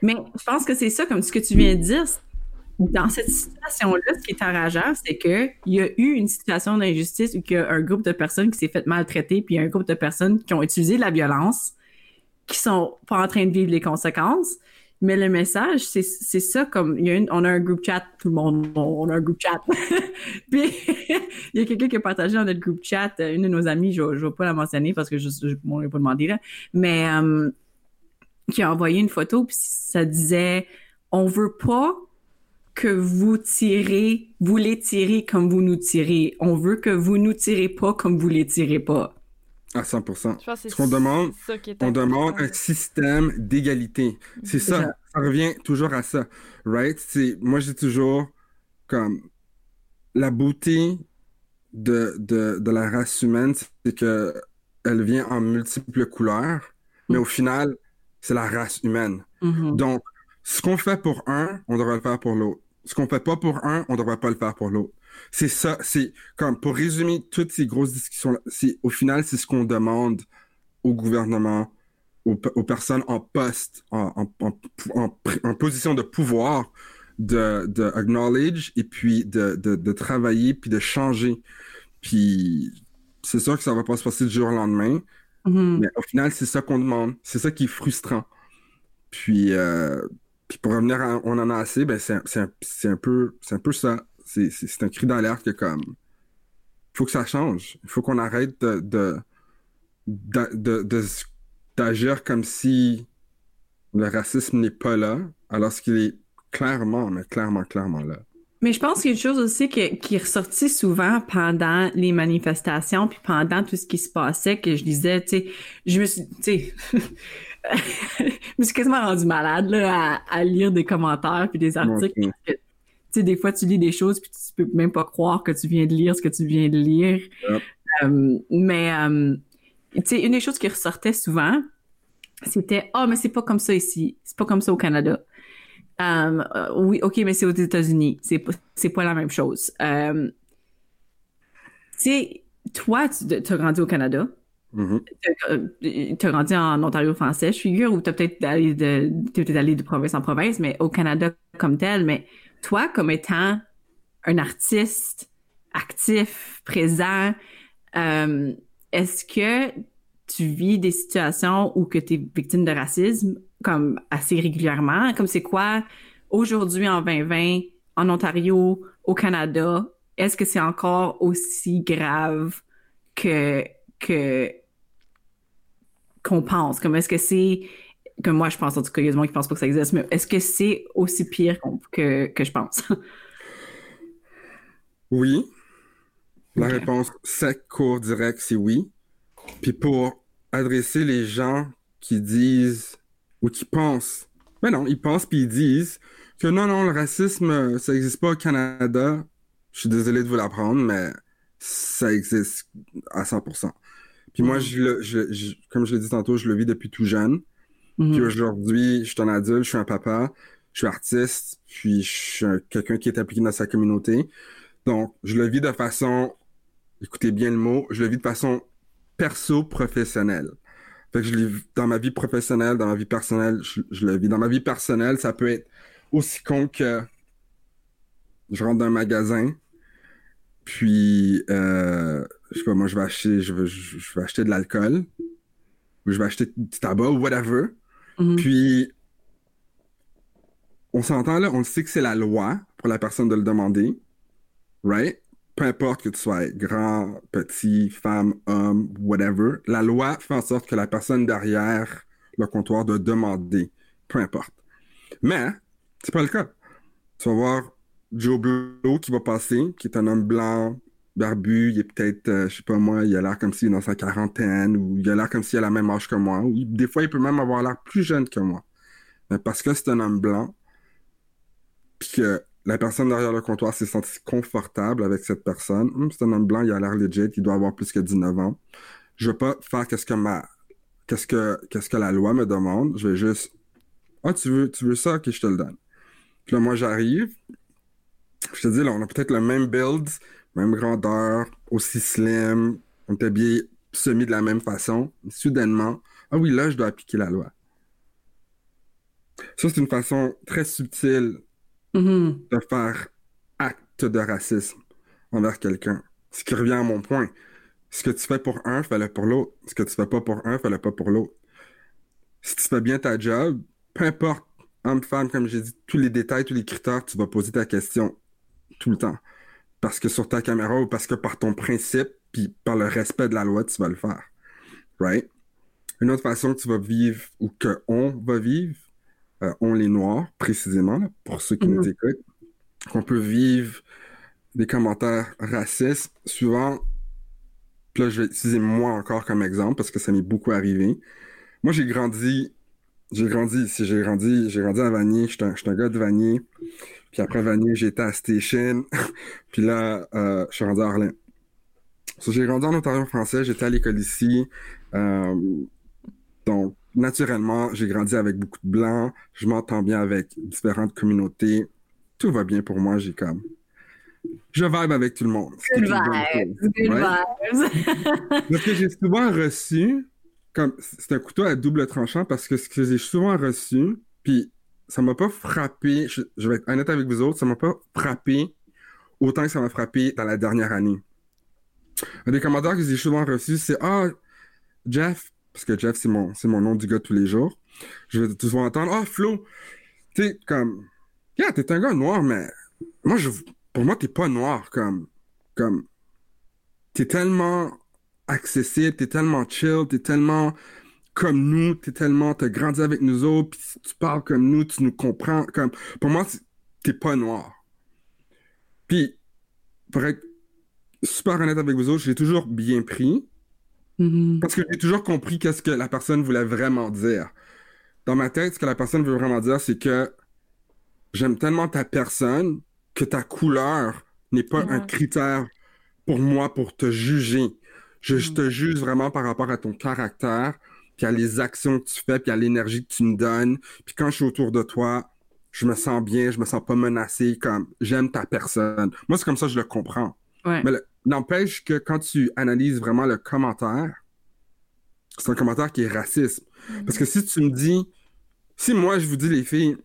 Mais je pense que c'est ça, comme ce que tu viens de dire. Dans cette situation-là, ce qui est enrageant, c'est qu'il y a eu une situation d'injustice où il y a un groupe de personnes qui s'est fait maltraiter, puis un groupe de personnes qui ont utilisé la violence, qui sont pas en train de vivre les conséquences. Mais le message, c'est ça, comme il y a une, on a un groupe chat, tout le monde, on a un groupe chat. *laughs* Puis il y a quelqu'un qui a partagé dans notre groupe chat, une de nos amies, je ne vais pas la mentionner parce que je ne vais pas demander là, mais euh, qui a envoyé une photo, puis ça disait On veut pas que vous tirez, vous les tirez comme vous nous tirez. On veut que vous nous tirez pas comme vous les tirez pas. À 100%. Ce qu'on demande, on demande un système d'égalité. C'est ça. ça. revient toujours à ça. Right? C'est, moi, je dis toujours comme la beauté de, de, de la race humaine, c'est que elle vient en multiples couleurs, mais au final, c'est la race humaine. Mm-hmm. Donc, ce qu'on fait pour un, on devrait le faire pour l'autre. Ce qu'on fait pas pour un, on devrait pas le faire pour l'autre. C'est ça, c'est comme pour résumer toutes ces grosses discussions, c'est au final c'est ce qu'on demande au gouvernement, aux, personnes en poste, en, en, position de pouvoir, de, de acknowledge et puis de, de, de travailler puis de changer. Puis c'est sûr que ça va pas se passer du jour au lendemain, mm-hmm. mais au final c'est ça qu'on demande, c'est ça qui est frustrant. Puis, euh, puis pour revenir à on en a assez, ben c'est un, un, peu c'est un peu ça c'est un cri d'alerte que comme il faut que ça change. Il faut qu'on arrête de d'agir comme si le racisme n'est pas là, alors qu'il est clairement, mais clairement, clairement là. Mais je pense qu'il y a une chose aussi qui est ressortie souvent pendant les manifestations, puis pendant tout ce qui se passait, que je disais, tu sais, je me suis, tu sais, *laughs* je me suis quasiment rendu malade là, à, lire des commentaires puis des articles sais, des fois, tu lis des choses puis tu peux même pas croire que tu viens de lire ce que tu viens de lire. Euh, mais, euh, tu sais, une des choses qui ressortait souvent, c'était « Ah, oh, mais c'est pas comme ça ici. C'est pas comme ça au Canada. Euh, oui, OK, mais c'est aux États-Unis. C'est pas, c'est pas la même chose. tu sais, toi, tu as grandi au Canada. Mm-hmm. Tu as grandi en Ontario français, je figure, ou tu as peut-être allé de, peut allé de province en province, mais au Canada comme tel, mais toi, comme étant un artiste actif, présent, euh, est-ce que tu vis des situations où que tu es victime de racisme comme assez régulièrement? Comme c'est quoi aujourd'hui en 2020 en Ontario, au Canada, est-ce que c'est encore aussi grave que que qu'on pense? Comme est-ce que c'est que moi je pense en tout cas, il y a qui pensent pas que ça existe, mais est-ce que c'est aussi pire que, que je pense? *laughs* oui. La réponse sec, court, direct, c'est oui. Puis pour adresser les gens qui disent ou qui pensent, ben non, ils pensent puis ils disent que non, non, le racisme, ça n'existe pas au Canada. Je suis désolé de vous l'apprendre, mais ça existe à 100%. Puis moi, je, je, je, comme je l'ai dit tantôt, je le vis depuis tout jeune. Puis mhm. aujourd'hui, je suis un adulte, je suis un papa, je suis artiste, puis je suis quelqu'un qui est impliqué dans sa communauté. Donc, je le vis de façon, écoutez bien le mot, je le vis de façon perso-professionnelle. Fait que je le dans ma vie professionnelle, dans ma vie personnelle, je, le vis. Dans ma vie personnelle, ça peut être aussi con que je rentre dans un magasin, puis euh, je sais pas, moi je vais acheter, je vais, je vais acheter de l'alcool, ou je vais acheter du tabac ou whatever. Mhm. Puis, on s'entend là, on sait que c'est la loi pour la personne de le demander, right? Peu importe que tu sois grand, petit, femme, homme, whatever, la loi fait en sorte que la personne derrière le comptoir doit demander, peu importe. Mais, c'est pas le cas. Tu vas voir Joe Blow qui va passer, qui est un homme blanc, barbu, il est peut-être, euh, je sais pas moi, il a l'air comme s'il est dans sa quarantaine, ou il a l'air comme s'il a la même âge que moi, ou des fois il peut même avoir l'air plus jeune que moi. Mais parce que c'est un homme blanc, puis que la personne derrière le comptoir s'est sentie confortable avec cette personne, hum, c'est un homme blanc, il a l'air legit, il doit avoir plus que 19 ans. Je vais pas faire qu'est-ce que ma, qu'est-ce que, qu'est-ce que la loi me demande, je vais juste, ah, tu veux, tu veux ça, ok, je te le donne. Puis là, moi, j'arrive. Je te dis, là, on a peut-être le même build, même grandeur, aussi slim, on est habillé semi de la même façon. soudainement, ah oui, là, je dois appliquer la loi. Ça, c'est une façon très subtile Mm-hmm. de faire acte de racisme envers quelqu'un. Ce qui revient à mon point. Ce que tu fais pour un, fais-le pour l'autre. Ce que tu fais pas pour un, fais-le pas pour l'autre. Si tu fais bien ta job, peu importe, homme, femme, comme j'ai dit, tous les détails, tous les critères, tu vas poser ta question tout le temps. Parce que sur ta caméra ou parce que par ton principe, puis par le respect de la loi, tu vas le faire. Right? Une autre façon que tu vas vivre ou que on va vivre, euh, on les noirs précisément, là, pour ceux qui nous écoutent, qu'on peut vivre des commentaires racistes. Souvent, puis là, je vais utiliser moi encore comme exemple parce que ça m'est beaucoup arrivé. Moi, j'ai grandi, j'ai grandi ici, j'ai grandi, j'ai grandi à Vanier, j'étais un, j'étais un gars de Vanier. Puis après Vanier, été à Station. *laughs* puis là, euh, je suis rendu à. So, j'ai grandi en Ontario français, j'étais à l'école ici. Euh, donc, naturellement, j'ai grandi avec beaucoup de blancs. Je m'entends bien avec différentes communautés. Tout va bien pour moi. J'ai comme. Je vibe avec tout le monde. Good vibes, good vibes. *laughs* Parce que j'ai souvent reçu, comme c'est un couteau à double tranchant, parce que ce que j'ai souvent reçu, puis ça m'a pas frappé, je, vais être honnête avec vous autres, ça m'a pas frappé autant que ça m'a frappé dans la dernière année. Un des commentaires que j'ai souvent reçus, c'est Ah, Jeff, parce que Jeff, c'est mon, mon nom du gars tous les jours. Je vais souvent entendre Ah, Flo, tu comme, yeah, t'es un gars noir, mais moi, je, pour moi, t'es pas noir, comme, comme, t'es tellement accessible, t'es tellement chill, t'es tellement comme nous, t'es tellement, t'as grandi avec nous autres, puis tu parles comme nous, tu nous comprends, comme, pour moi, t'es pas noir. Puis, pour être super honnête avec vous autres, j'ai toujours bien pris, Mhm. parce que j'ai toujours compris qu'est-ce que la personne voulait vraiment dire. Dans ma tête, ce que la personne veut vraiment dire, c'est que j'aime tellement ta personne que ta couleur n'est pas un Ouais. critère pour moi pour te juger. Je, je Mm. te juge vraiment par rapport à ton caractère, puis à les actions que tu fais, puis à l'énergie que tu me donnes. Puis quand je suis autour de toi, je me sens bien, je me sens pas menacé, comme j'aime ta personne. Moi, c'est comme ça que je le comprends. Ouais. Mais n'empêche que quand tu analyses vraiment le commentaire, c'est un commentaire qui est raciste. Parce que si tu me dis, si moi je vous dis les filles,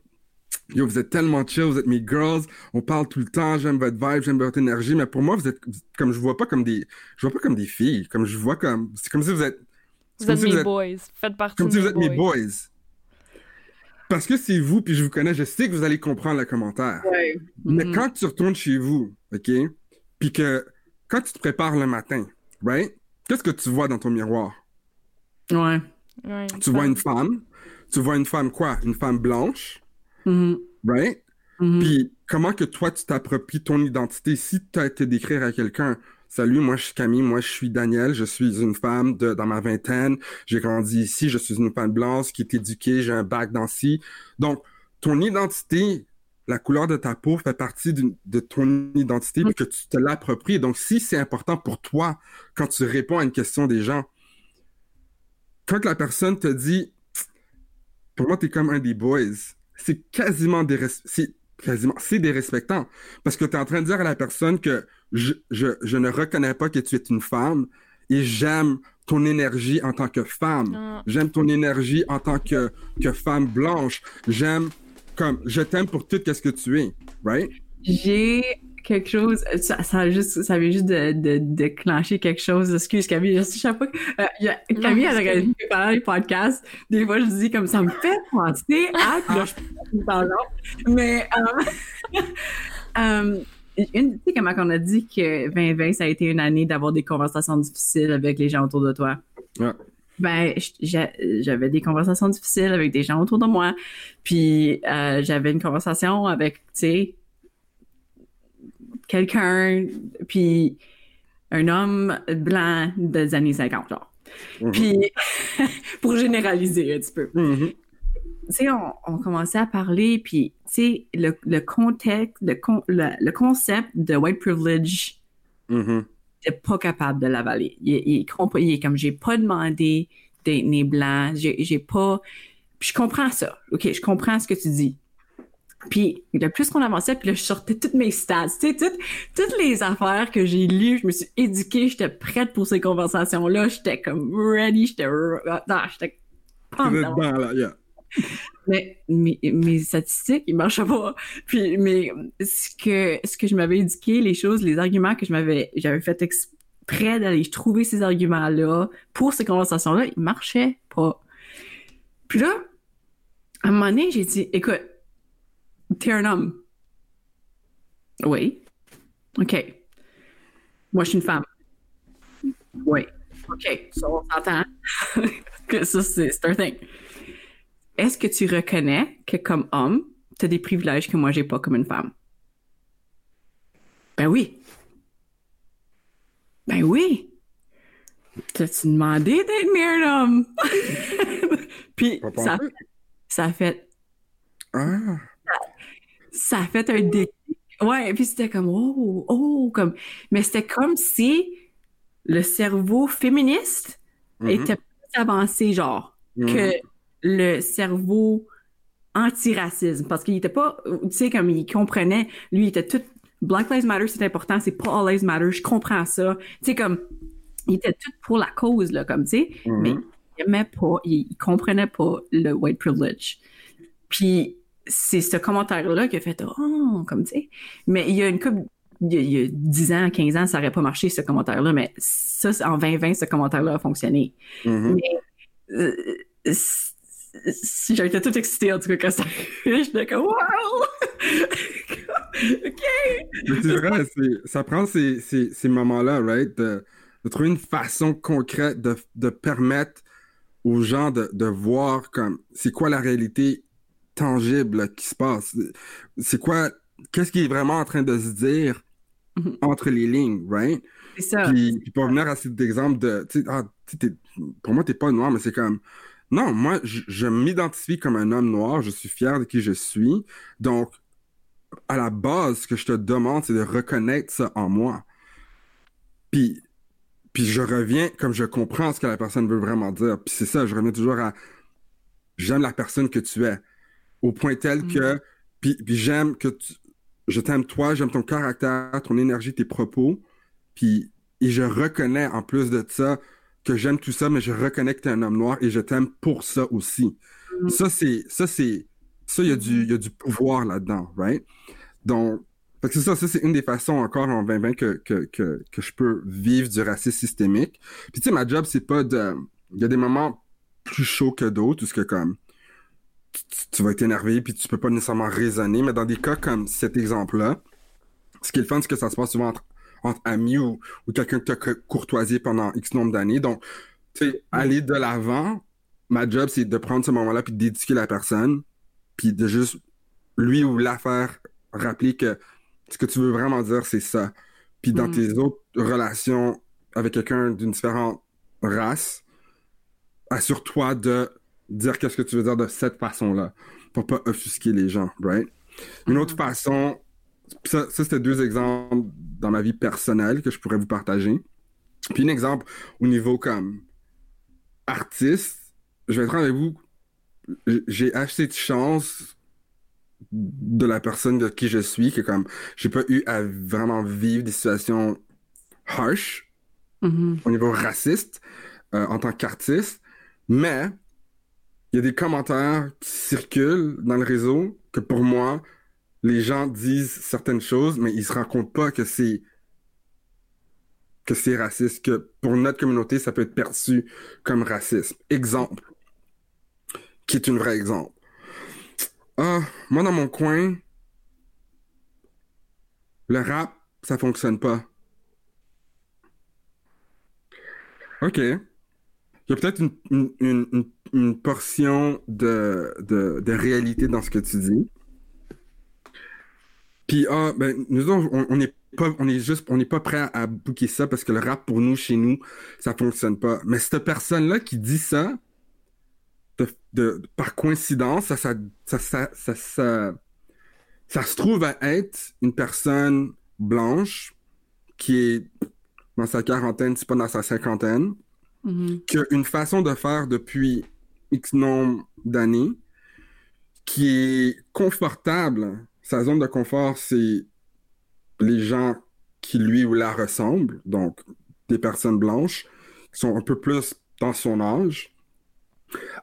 yo, vous êtes tellement chill, vous êtes mes girls, on parle tout le temps, j'aime votre vibe, j'aime votre énergie, mais pour moi, vous êtes comme je vois pas comme des, je vois pas comme des filles, comme je vois comme, c'est comme si vous êtes, Vous comme êtes si mes vous êtes, boys. Faites partie comme de si vous mes êtes mes boys. Parce que c'est vous, puis je vous connais, je sais que vous allez comprendre le commentaire. Ouais. Mais Mhm. quand tu retournes chez vous, OK, puis que quand tu te prépares le matin, right, qu'est-ce que tu vois dans ton miroir? Ouais. Ouais, Tu vois une femme, tu vois une femme quoi? Une femme blanche, Mhm. right? Mhm. Puis comment que toi, tu t'appropries ton identité? Si tu as été décrire à quelqu'un? Salut, moi je suis Camille, moi je suis Daniel, je suis une femme de, dans ma vingtaine, j'ai grandi ici, je suis une femme blanche qui est éduquée, j'ai un bac dans ci. Donc, ton identité, la couleur de ta peau fait partie de ton identité puis que tu te l'appropries. Donc, si c'est important pour toi quand tu réponds à une question des gens, quand la personne te dit, pour moi, t'es comme un des boys, c'est quasiment des c'est quasiment, c'est des respectants. Parce que tu es en train de dire à la personne que je, je, je ne reconnais pas que tu es une femme et j'aime ton énergie en tant que femme. Ah. J'aime ton énergie en tant que, que femme blanche. J'aime comme je t'aime pour tout ce que tu es, right? J'ai quelque chose, ça, ça, a juste, ça vient juste de, de, de clencher quelque chose. Excuse Camille, je sais que euh, y a- Camille, Non, elle c'est regarde pendant les podcasts, des fois je dis comme ça me fait penser à, puis là, je dans mais euh, *laughs* euh, une, tu sais comment on a dit que 2020 ça a été une année d'avoir des conversations difficiles avec les gens autour de toi? Ouais. Ben, j'avais des conversations difficiles avec des gens autour de moi. Puis euh, j'avais une conversation avec, tu sais, quelqu'un, puis un homme blanc des années 50, genre. Mhm. Puis, *laughs* pour généraliser un petit peu. Mhm. Tu sais, on, on commençait à parler, puis, tu sais, le, le contexte, le, con- le, le concept de white privilege n'était pas capable de l'avaler. Il, il, il est comme, j'ai pas demandé d'être né blanc, j'ai j'ai pas... Puis je comprends ça, OK, je comprends ce que tu dis. Puis le plus qu'on avançait, puis là, je sortais toutes mes stats, tu sais, toutes, toutes les affaires que j'ai lues, je me suis éduquée, j'étais prête pour ces conversations-là, j'étais comme ready, j'étais... Non, j'étais... Yeah. Mais mes, mes statistiques, ils marchaient pas. Puis, mais ce que, ce que je m'avais éduqué, les choses, les arguments que je m'avais, j'avais fait exprès d'aller trouver ces arguments-là pour ces conversations-là, ils marchaient pas. Puis là, à un moment donné, j'ai dit, écoute, t'es un homme. Oui. OK. Moi, je suis une femme. Oui. OK. Ça, on s'entend. *laughs* que ça, c'est un thing est-ce que tu reconnais que comme homme, tu as des privilèges que moi j'ai pas comme une femme? Ben oui. Ben oui. T'as-tu demandé d'être un homme? *laughs* Puis ça, ça a fait. Ah. Ça a fait un déclic. Ouais, puis c'était comme oh, oh, comme. Mais c'était comme si le cerveau féministe mm-hmm. était plus avancé, genre, que mm-hmm le cerveau anti-racisme parce qu'il était pas, tu sais, comme il comprenait, lui, il était tout, Black Lives Matter, c'est important, c'est pas All Lives Matter, je comprends ça. Tu sais, comme, il était tout pour la cause, là, comme, tu sais, mm-hmm. mais il aimait pas, il, comprenait pas le white privilege. Puis, c'est ce commentaire-là qui a fait, oh, comme, tu sais. Mais il y a une couple, il y, a, 10 ans, 15 ans, ça aurait pas marché, ce commentaire-là, mais ça, en 2020, ce commentaire-là a fonctionné. Mm-hmm. Mais, euh, j'étais toute excitée en tout cas quand ça J'étais comme wow! *laughs* OK! c'est vrai, ça prend ces, ces, ces moments-là, right? De, de, trouver une façon concrète de, de permettre aux gens de, de voir comme c'est quoi la réalité tangible qui se passe. C'est quoi, qu'est-ce qui est vraiment en train de se dire mm-hmm. entre les lignes, right? C'est ça. Puis, pour venir à cet exemple de, ah, pour moi, t'es pas noir, mais c'est comme, non, moi, je, m'identifie comme un homme noir, je suis fier de qui je suis. Donc, à la base, ce que je te demande, c'est de reconnaître ça en moi. Puis, puis je reviens comme je comprends ce que la personne veut vraiment dire. Puis c'est ça, je reviens toujours à j'aime la personne que tu es. Au point tel que, mm. puis, puis j'aime que tu, je t'aime toi, j'aime ton caractère, ton énergie, tes propos. Puis, et je reconnais en plus de ça que j'aime tout ça, mais je reconnais que tu es un homme noir et je t'aime pour ça aussi. Mm. Ça, c'est. Ça, c'est. Ça, il y, a du, y a du pouvoir là-dedans, right? Donc, c'est ça, ça, c'est une des façons encore en 2020 que, que, que, que je peux vivre du racisme systémique. Puis, tu sais, ma job, c'est pas de. Il y a des moments plus chauds que d'autres, ce que comme. Tu, vas être énervé, puis tu peux pas nécessairement raisonner, mais dans des cas comme cet exemple-là, ce qui est le fun, c'est que ça se passe souvent entre entre amis ou, quelqu'un que tu as courtoisé pendant X nombre d'années. Donc, tu sais, aller de l'avant, ma job, c'est de prendre ce moment-là puis d'éduquer la personne, puis de juste lui ou la faire rappeler que ce que tu veux vraiment dire, c'est ça. Puis dans mm. tes autres relations avec quelqu'un d'une différente race, assure-toi de dire qu'est-ce que tu veux dire de cette façon-là pour pas offusquer les gens, right? Une autre mm. façon, ça, c'était deux exemples dans ma vie personnelle que je pourrais vous partager. Puis un exemple au niveau comme artiste, je vais être avec vous, j'ai assez de chance de la personne de qui je suis, que comme j'ai pas eu à vraiment vivre des situations harsh mm-hmm. au niveau raciste euh, en tant qu'artiste, mais il y a des commentaires qui circulent dans le réseau que pour moi les gens disent certaines choses, mais ils se rendent compte pas que c'est que c'est raciste, que pour notre communauté, ça peut être perçu comme racisme. Exemple, qui est un vrai exemple. Ah, moi dans mon coin, le rap, ça fonctionne pas. Ok. Il y a peut-être une, portion de, réalité dans ce que tu dis. Puis ah ben nous on, on est pas on est juste on n'est pas prêt à, bouquer ça parce que le rap pour nous chez nous ça fonctionne pas. Mais cette personne là qui dit ça par coïncidence ça ça se trouve à être une personne blanche qui est dans sa quarantaine, c'est pas dans sa cinquantaine, mm-hmm. qui a une façon de faire depuis X nombre d'années, qui est confortable. Sa zone de confort, c'est les gens qui lui ou la ressemblent, donc des personnes blanches, qui sont un peu plus dans son âge.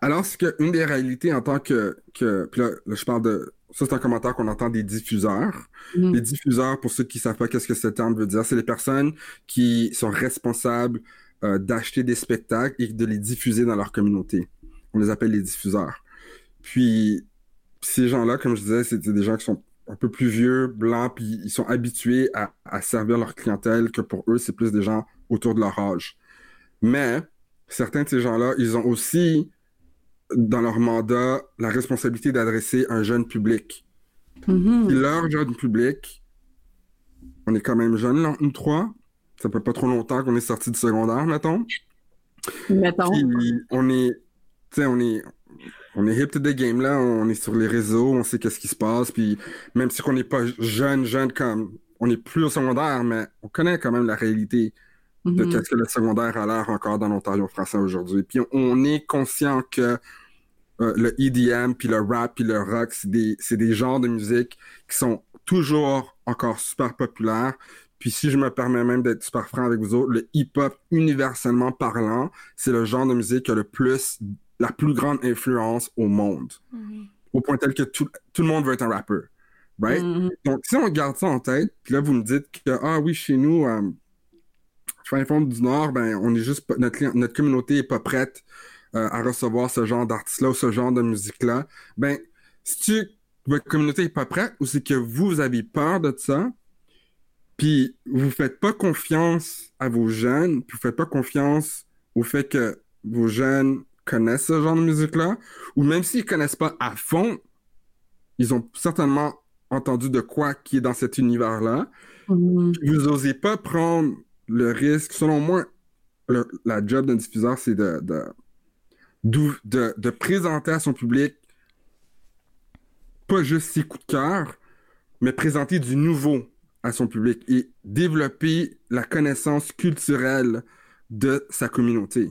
Alors, c'est qu'une des réalités en tant que, que puis là, je parle de, ça c'est un commentaire qu'on entend des diffuseurs. Mm. Les diffuseurs, pour ceux qui savent pas qu'est-ce que ce terme veut dire, c'est les personnes qui sont responsables euh, d'acheter des spectacles et de les diffuser dans leur communauté. On les appelle les diffuseurs. Puis, ces gens-là, comme je disais, c'était des gens qui sont un peu plus vieux, blancs, puis ils sont habitués à, à servir leur clientèle que pour eux, c'est plus des gens autour de leur âge. Mais certains de ces gens-là, ils ont aussi dans leur mandat la responsabilité d'adresser un jeune public. Puis leur jeune public, on est quand même jeunes, là, nous trois. Ça fait pas trop longtemps qu'on est sorti du secondaire, mettons. Mettons. Puis on est, tu sais, on est, on est hip to the game là, on est sur les réseaux, on sait qu'est-ce qui se passe. Puis même si on n'est pas jeune, jeune comme, on est plus au secondaire, mais on connaît quand même la réalité de Mhm. qu'est-ce que le secondaire a l'air encore dans l'Ontario français aujourd'hui. Puis on, est conscient que euh, le EDM, puis le rap, puis le rock, c'est des, c'est des genres de musique qui sont toujours encore super populaires. Puis si je me permets même d'être super franc avec vous autres, le hip-hop, universellement parlant, c'est le genre de musique qui a le plus, la plus grande influence au monde. Mhm. Au point tel que tout, tout le monde veut être un rappeur. Right? Mhm. Donc, si on garde ça en tête, puis là, vous me dites que, ah oui, chez nous, euh, fin fond du Nord, ben, on est juste, pas- notre, notre communauté est pas prête euh, à recevoir ce genre d'artiste-là ou ce genre de musique-là. Ben, si tu, votre communauté est pas prête ou c'est que vous avez peur de ça, puis vous faites pas confiance à vos jeunes, puis vous faites pas confiance au fait que vos jeunes connaissent ce genre de musique-là, ou même s'ils connaissent pas à fond, ils ont certainement entendu de quoi qui est dans cet univers-là. Mhm. Vous osez pas prendre le risque. Selon moi, le- la job d'un diffuseur, c'est de, de, de, de présenter à son public pas juste ses coups de cœur, mais présenter du nouveau à son public et développer la connaissance culturelle de sa communauté.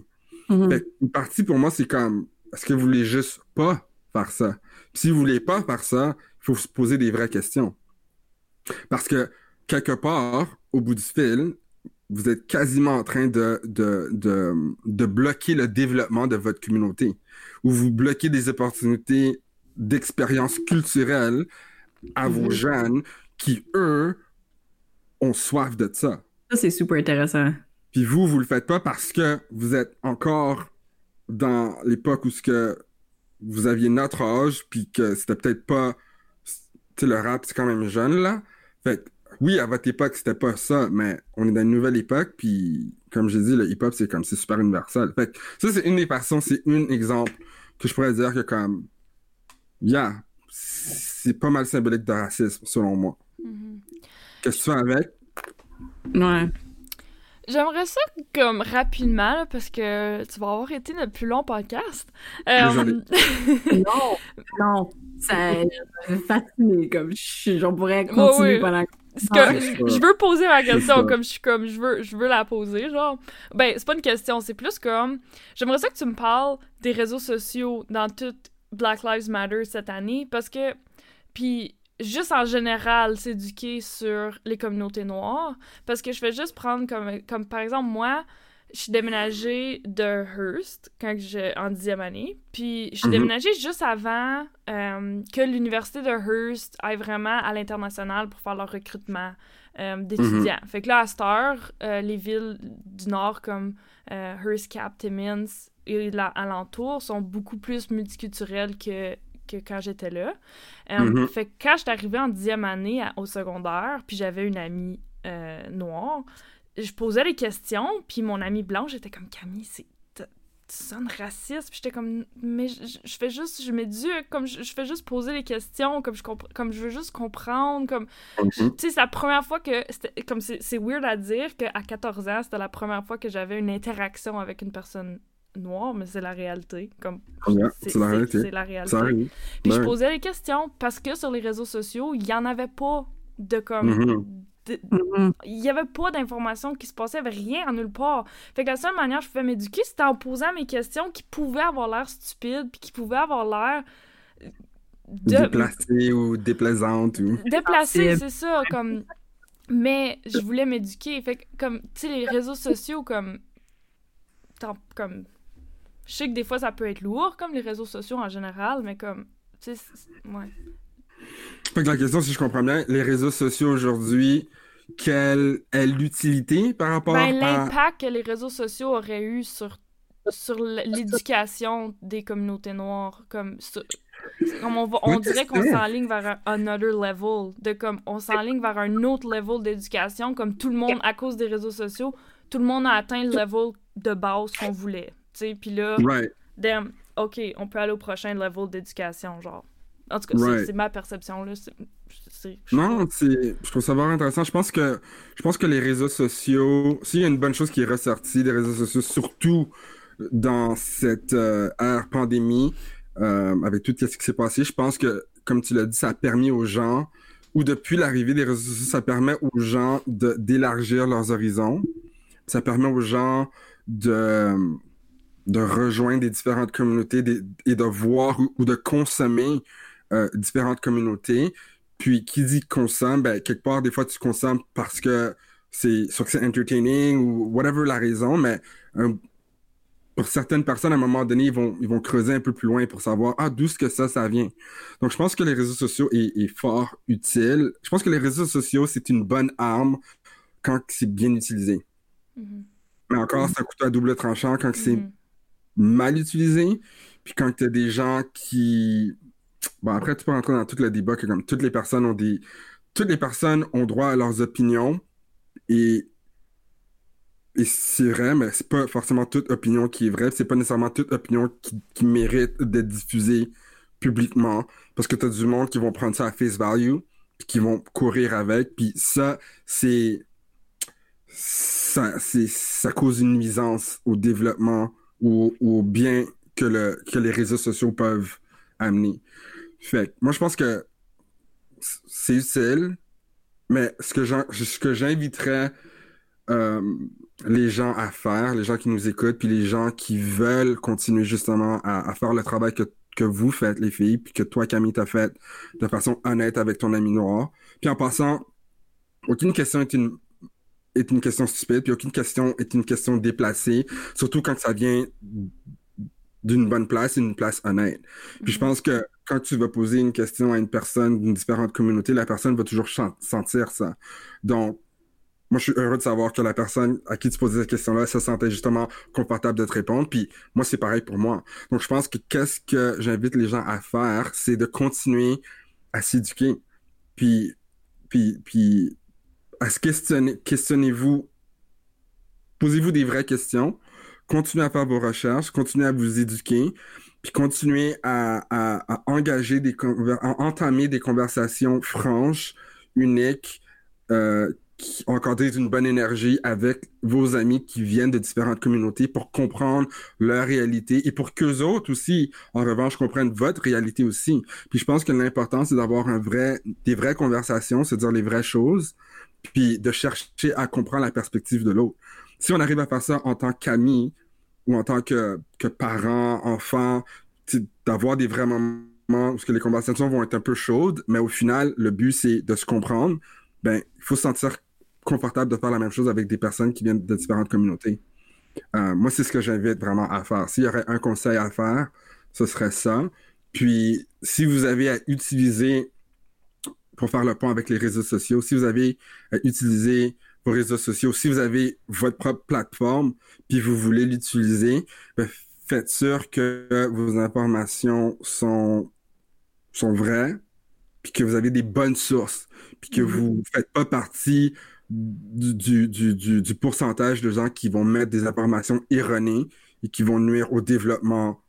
Mhm. Fait une partie pour moi, c'est comme, est-ce que vous voulez juste pas faire ça? Puis si vous voulez pas faire ça, il faut se poser des vraies questions. Parce que, quelque part, au bout du fil, vous êtes quasiment en train de, de, de, de bloquer le développement de votre communauté. Ou vous bloquez des opportunités d'expérience culturelle à vos Mhm. jeunes qui, eux, ont soif de ça. Ça, c'est super intéressant. Puis vous, vous le faites pas parce que vous êtes encore dans l'époque où ce que vous aviez notre âge, puis que c'était peut-être pas, tu sais, le rap, c'est quand même jeune, là. Fait que, oui, à votre époque, c'était pas ça, mais on est dans une nouvelle époque, puis comme j'ai dit, le hip-hop, c'est comme, c'est super universel. Fait que ça, c'est une des façons, c'est un exemple que je pourrais dire que comme, yeah, c'est pas mal symbolique de racisme, selon moi. Mhm. Qu'est-ce que tu fais avec? Ouais. J'aimerais ça comme rapidement, là, parce que tu vas avoir été notre plus long podcast. Euh. *laughs* Non, non. Ça me fait fasciner, comme je, j'en pourrais continuer oui. pendant... Ah, que je, veux poser ma question, comme je suis comme je veux, je veux la poser, genre. Ben, c'est pas une question, c'est plus comme j'aimerais ça que tu me parles des réseaux sociaux dans tout Black Lives Matter cette année, parce que puis juste en général s'éduquer sur les communautés noires, parce que je vais juste prendre comme comme par exemple moi. Je suis déménagée de Hearst quand en dixième année. Puis je suis Mhm. déménagée juste avant euh, que l'université de Hearst aille vraiment à l'international pour faire leur recrutement euh, d'étudiants. Fait que là, à cette heure, euh, les villes du nord comme Hearst, Cap, Timmins et là, alentour sont beaucoup plus multiculturelles que, que quand j'étais là. Euh, Mhm. Fait que quand j'étais arrivée en dixième année à- au secondaire, puis j'avais une amie euh, noire, je posais des questions, puis mon amie blanche était comme Camille, c'est tu sonnes raciste, puis j'étais comme mais je, fais juste je m'éduque comme je, je fais juste poser les questions comme je comme je veux juste comprendre comme Mhm. tu sais c'est la première fois que comme c'est c'est weird à dire qu'à 14 ans c'était la première fois que j'avais une interaction avec une personne noire mais c'est la réalité comme Yeah, c'est la réalité. c'est la réalité puis je Ben. posais des questions parce que sur les réseaux sociaux, il y en avait pas de comme. Mhm. de- Mhm. il y avait pas d'informations qui se passaient, il avait rien en nulle part. Fait que la seule manière que je pouvais m'éduquer, c'était en posant mes questions qui pouvaient avoir l'air stupides, puis qui pouvaient avoir l'air. de- Déplacée ou déplaisante ou... déplacé, c'est ça, comme... Mais je voulais m'éduquer, fait que, comme, tu sais, les réseaux sociaux, comme... comme... Je sais que des fois, ça peut être lourd, comme les réseaux sociaux en général, mais comme... Tu sais, ouais. Fait que la question, si je comprends bien, les réseaux sociaux aujourd'hui, quelle est l'utilité par rapport Ben, à... l'impact que les réseaux sociaux auraient eu sur, sur l'éducation des communautés noires, comme, sur- comme on, va, on dirait qu'on s'enligne vers un another level, de comme, on s'enligne vers un autre level d'éducation, comme tout le monde, à cause des réseaux sociaux, tout le monde a atteint le level de base qu'on voulait, sais, puis là, Right. damn, ok, on peut aller au prochain level d'éducation, genre. En tout cas, c'est- Right. c'est ma perception, là, Non, je trouve ça vraiment intéressant. Je pense que, je pense que les réseaux sociaux, s'il y a une bonne chose qui est ressortie des réseaux sociaux, surtout dans cette euh, ère pandémie, euh, avec tout ce qui s'est passé, je pense que, comme tu l'as dit, ça a permis aux gens, ou depuis l'arrivée des réseaux sociaux, ça permet aux gens d'élargir leurs horizons. Ça permet aux gens de, de rejoindre des différentes communautés des- et de voir ou, ou de consommer euh, différentes communautés. Puis, qui dit consomme, ben, quelque part, des fois, tu consommes parce que c'est, soit que c'est entertaining ou whatever la raison, mais euh, pour certaines personnes, à un moment donné, ils vont, ils vont creuser un peu plus loin pour savoir, ah, d'où est-ce que ça, ça vient? Donc, je pense que les réseaux sociaux est, est fort utile. Je pense que les réseaux sociaux, c'est une bonne arme quand c'est bien utilisé. Mhm. Mais encore, c'est un couteau à double tranchant quand c'est Mhm. Mal utilisé. Puis quand tu as des gens qui... Bon, après, tu peux rentrer dans tout le débat que comme toutes les personnes ont des... Toutes les personnes ont droit à leurs opinions et... Et c'est vrai, mais c'est pas forcément toute opinion qui est vraie. C'est pas nécessairement toute opinion qui, qui mérite d'être diffusée publiquement. Parce que tu as du monde qui vont prendre ça à face value, puis qui vont courir avec. Puis ça, c'est... Ça, c'est, ça cause une nuisance au développement ou au bien que, le, que les réseaux sociaux peuvent amener. Fait moi, je pense que c'est utile, mais ce que, j'inviterais euh, les gens à faire, les gens qui nous écoutent, puis les gens qui veulent continuer justement à, à faire le travail que, que vous faites, les filles, puis que toi, Camille, t'as fait de façon honnête avec ton ami noir. Puis en passant, aucune question est une est une question stupide, puis aucune question est une question déplacée, surtout quand ça vient d'une bonne place, une place honnête. Puis je pense que quand tu vas poser une question à une personne d'une différente communauté, la personne va toujours sentir ça. Donc, moi, je suis heureux de savoir que la personne à qui tu posais cette question-là se sentait justement confortable de te répondre. Puis moi, c'est pareil pour moi. Donc, je pense que qu'est-ce que j'invite les gens à faire, c'est de continuer à s'éduquer. Puis, puis, puis, à se questionner, questionnez-vous, posez-vous des vraies questions, continuez à faire vos recherches, continuez à vous éduquer, puis continuez à, engager des à entamer des conversations franches, uniques, euh, qui encadrées d'une bonne énergie avec vos amis qui viennent de différentes communautés pour comprendre leur réalité et pour qu'eux autres aussi, en revanche, comprennent votre réalité aussi. Puis je pense que l'important, c'est d'avoir des vraies conversations, c'est-à-dire les vraies choses, puis de chercher à comprendre la perspective de l'autre. Si on arrive à faire ça en tant qu'ami ou en tant que, que parent, enfant, d'avoir des vrais moments où ce que les conversations vont être un peu chaudes, mais au final, le but, c'est de se comprendre. Ben, il faut se sentir confortable de faire la même chose avec des personnes qui viennent de différentes communautés. Euh, moi, c'est ce que j'invite vraiment à faire. S'il y aurait un conseil à faire, ce serait ça. Puis, si vous avez à utiliser pour faire le pont avec les réseaux sociaux, si vous avez à utiliser vos réseaux sociaux, si vous avez votre propre plateforme, puis vous voulez l'utiliser, ben, faites sûr que vos informations sont, sont vraies, puis que vous avez des bonnes sources, puis que Mhm. vous faites pas partie du, du, du, du, du pourcentage de gens qui vont mettre des informations erronées et qui vont nuire au développement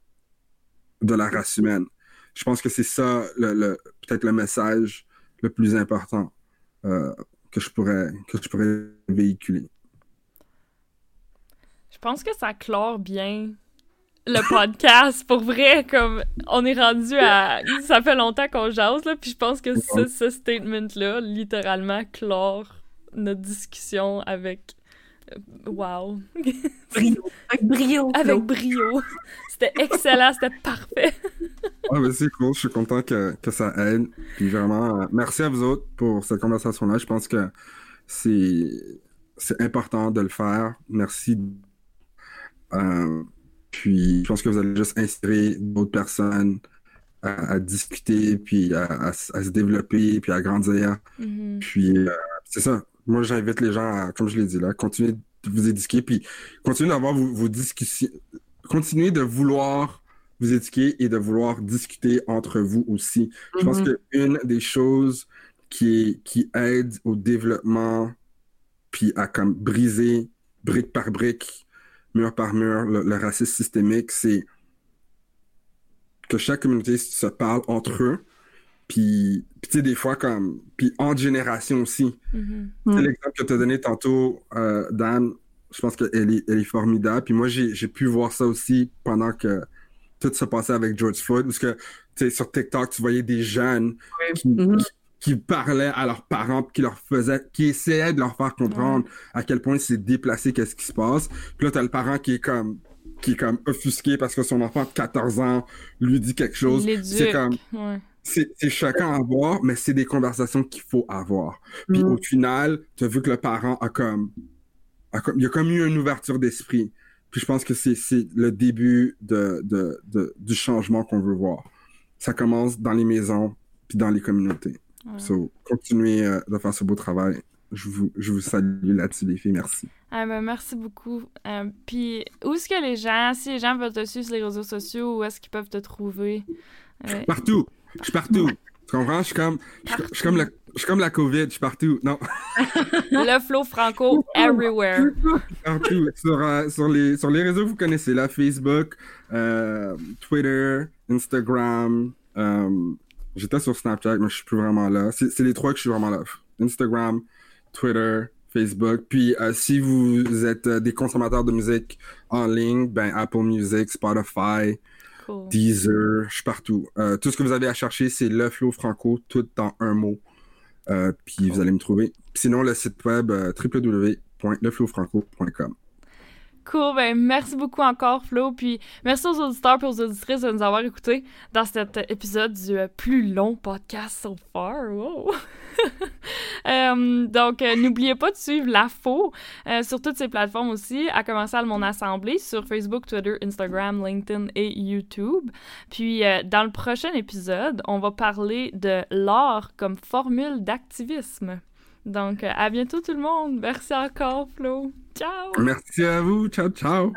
de la race humaine. Je pense que c'est ça, le, le- peut-être le message le plus important euh, que je pourrais que je pourrais véhiculer. Je pense que ça clore bien le podcast. Pour vrai, comme on est rendu à. Ça fait longtemps qu'on jase, là, puis je pense que ce, ce statement-là, littéralement, clore notre discussion avec Wow. Brio. Avec brio. Avec brio. C'était excellent, c'était parfait. Ah, mais c'est cool, je suis content que, que ça aide. Puis vraiment, euh, merci à vous autres pour cette conversation-là. Je pense que c'est c'est important de le faire. Merci. Euh, puis je pense que vous allez juste inspirer d'autres personnes à, à discuter, puis à, à, à se développer, puis à grandir. Mhm. Puis euh, c'est ça. Moi, j'invite les gens à, comme je l'ai dit là, continuer de vous éduquer, puis continuer d'avoir vos, vos discussions, continuer de vouloir vous éduquer et de vouloir discuter entre vous aussi. Je pense Mhm. qu'une des choses qui, qui aide au développement, puis à comme briser brique par brique, mur par mur, le, le racisme systémique, c'est que chaque communauté se parle entre eux, puis, puis tu sais, des fois, comme, puis en génération aussi. Mhm. Tu sais, Mm. L'exemple que tu as donné tantôt, euh, Dan, je pense qu'elle est, elle est formidable. Puis moi, j'ai j'ai pu voir ça aussi pendant que tout se passait avec George Floyd, parce que tu sais, sur TikTok, tu voyais des jeunes qui, Mhm. qui- qui parlaient à leurs parents, puis qui leur faisaient, qui essayaient de leur faire comprendre à quel point c'est déplacé, qu'est-ce qui se passe. Puis là, t'as le parent qui est comme qui est comme offusqué parce que son enfant de 14 ans lui dit quelque chose. Il C'est comme Ouais. C'est choquant à voir, mais c'est des conversations qu'il faut avoir. Puis Mm. au final, tu as vu que le parent a comme, a comme- il y a comme eu une ouverture d'esprit. Puis je pense que c'est c'est le début de, de, de- du changement qu'on veut voir. Ça commence dans les maisons puis dans les communautés. Ouais. So, continuez euh, de faire ce beau travail. Je vous, je vous salue là-dessus, les filles. Merci. Ah ben, merci beaucoup. Euh, Puis, où est-ce que les gens, si les gens veulent te suivre sur les réseaux sociaux, où est-ce qu'ils peuvent te trouver? Euh, Partout. Je suis partout. Tu comprends? Je suis comme, je suis- je suis comme, la, je suis comme la COVID. Je suis partout. Non. *laughs* le flow franco everywhere. Partout, sur, euh, sur, les, sur les réseaux que vous connaissez, là, Facebook, euh, Twitter, Instagram. euh, J'étais sur Snapchat, mais je suis plus vraiment là. C'est c'est les trois que je suis vraiment là. Instagram, Twitter, Facebook. Puis euh, si vous êtes euh, des consommateurs de musique en ligne, ben Apple Music, Spotify, Cool. Deezer, je suis partout. Euh, tout ce que vous avez à chercher, c'est Le Flow Franco, tout en un mot. Euh, puis vous allez me trouver. Sinon, le site web euh, www.leflowfranco.com. Cool, ben merci beaucoup encore Flo, puis merci aux auditeurs et aux auditrices de nous avoir écoutés dans cet épisode du euh, plus long podcast so far. Wow. *laughs* Euh, donc euh, n'oubliez pas de suivre la faux sur toutes ces plateformes aussi, à commencer à mon assemblée sur Facebook, Twitter, Instagram, LinkedIn et YouTube. Puis dans le prochain épisode, on va parler de l'art comme formule d'activisme. Donc à bientôt tout le monde. Merci encore Flo. Ciao. Merci à vous. Ciao, ciao.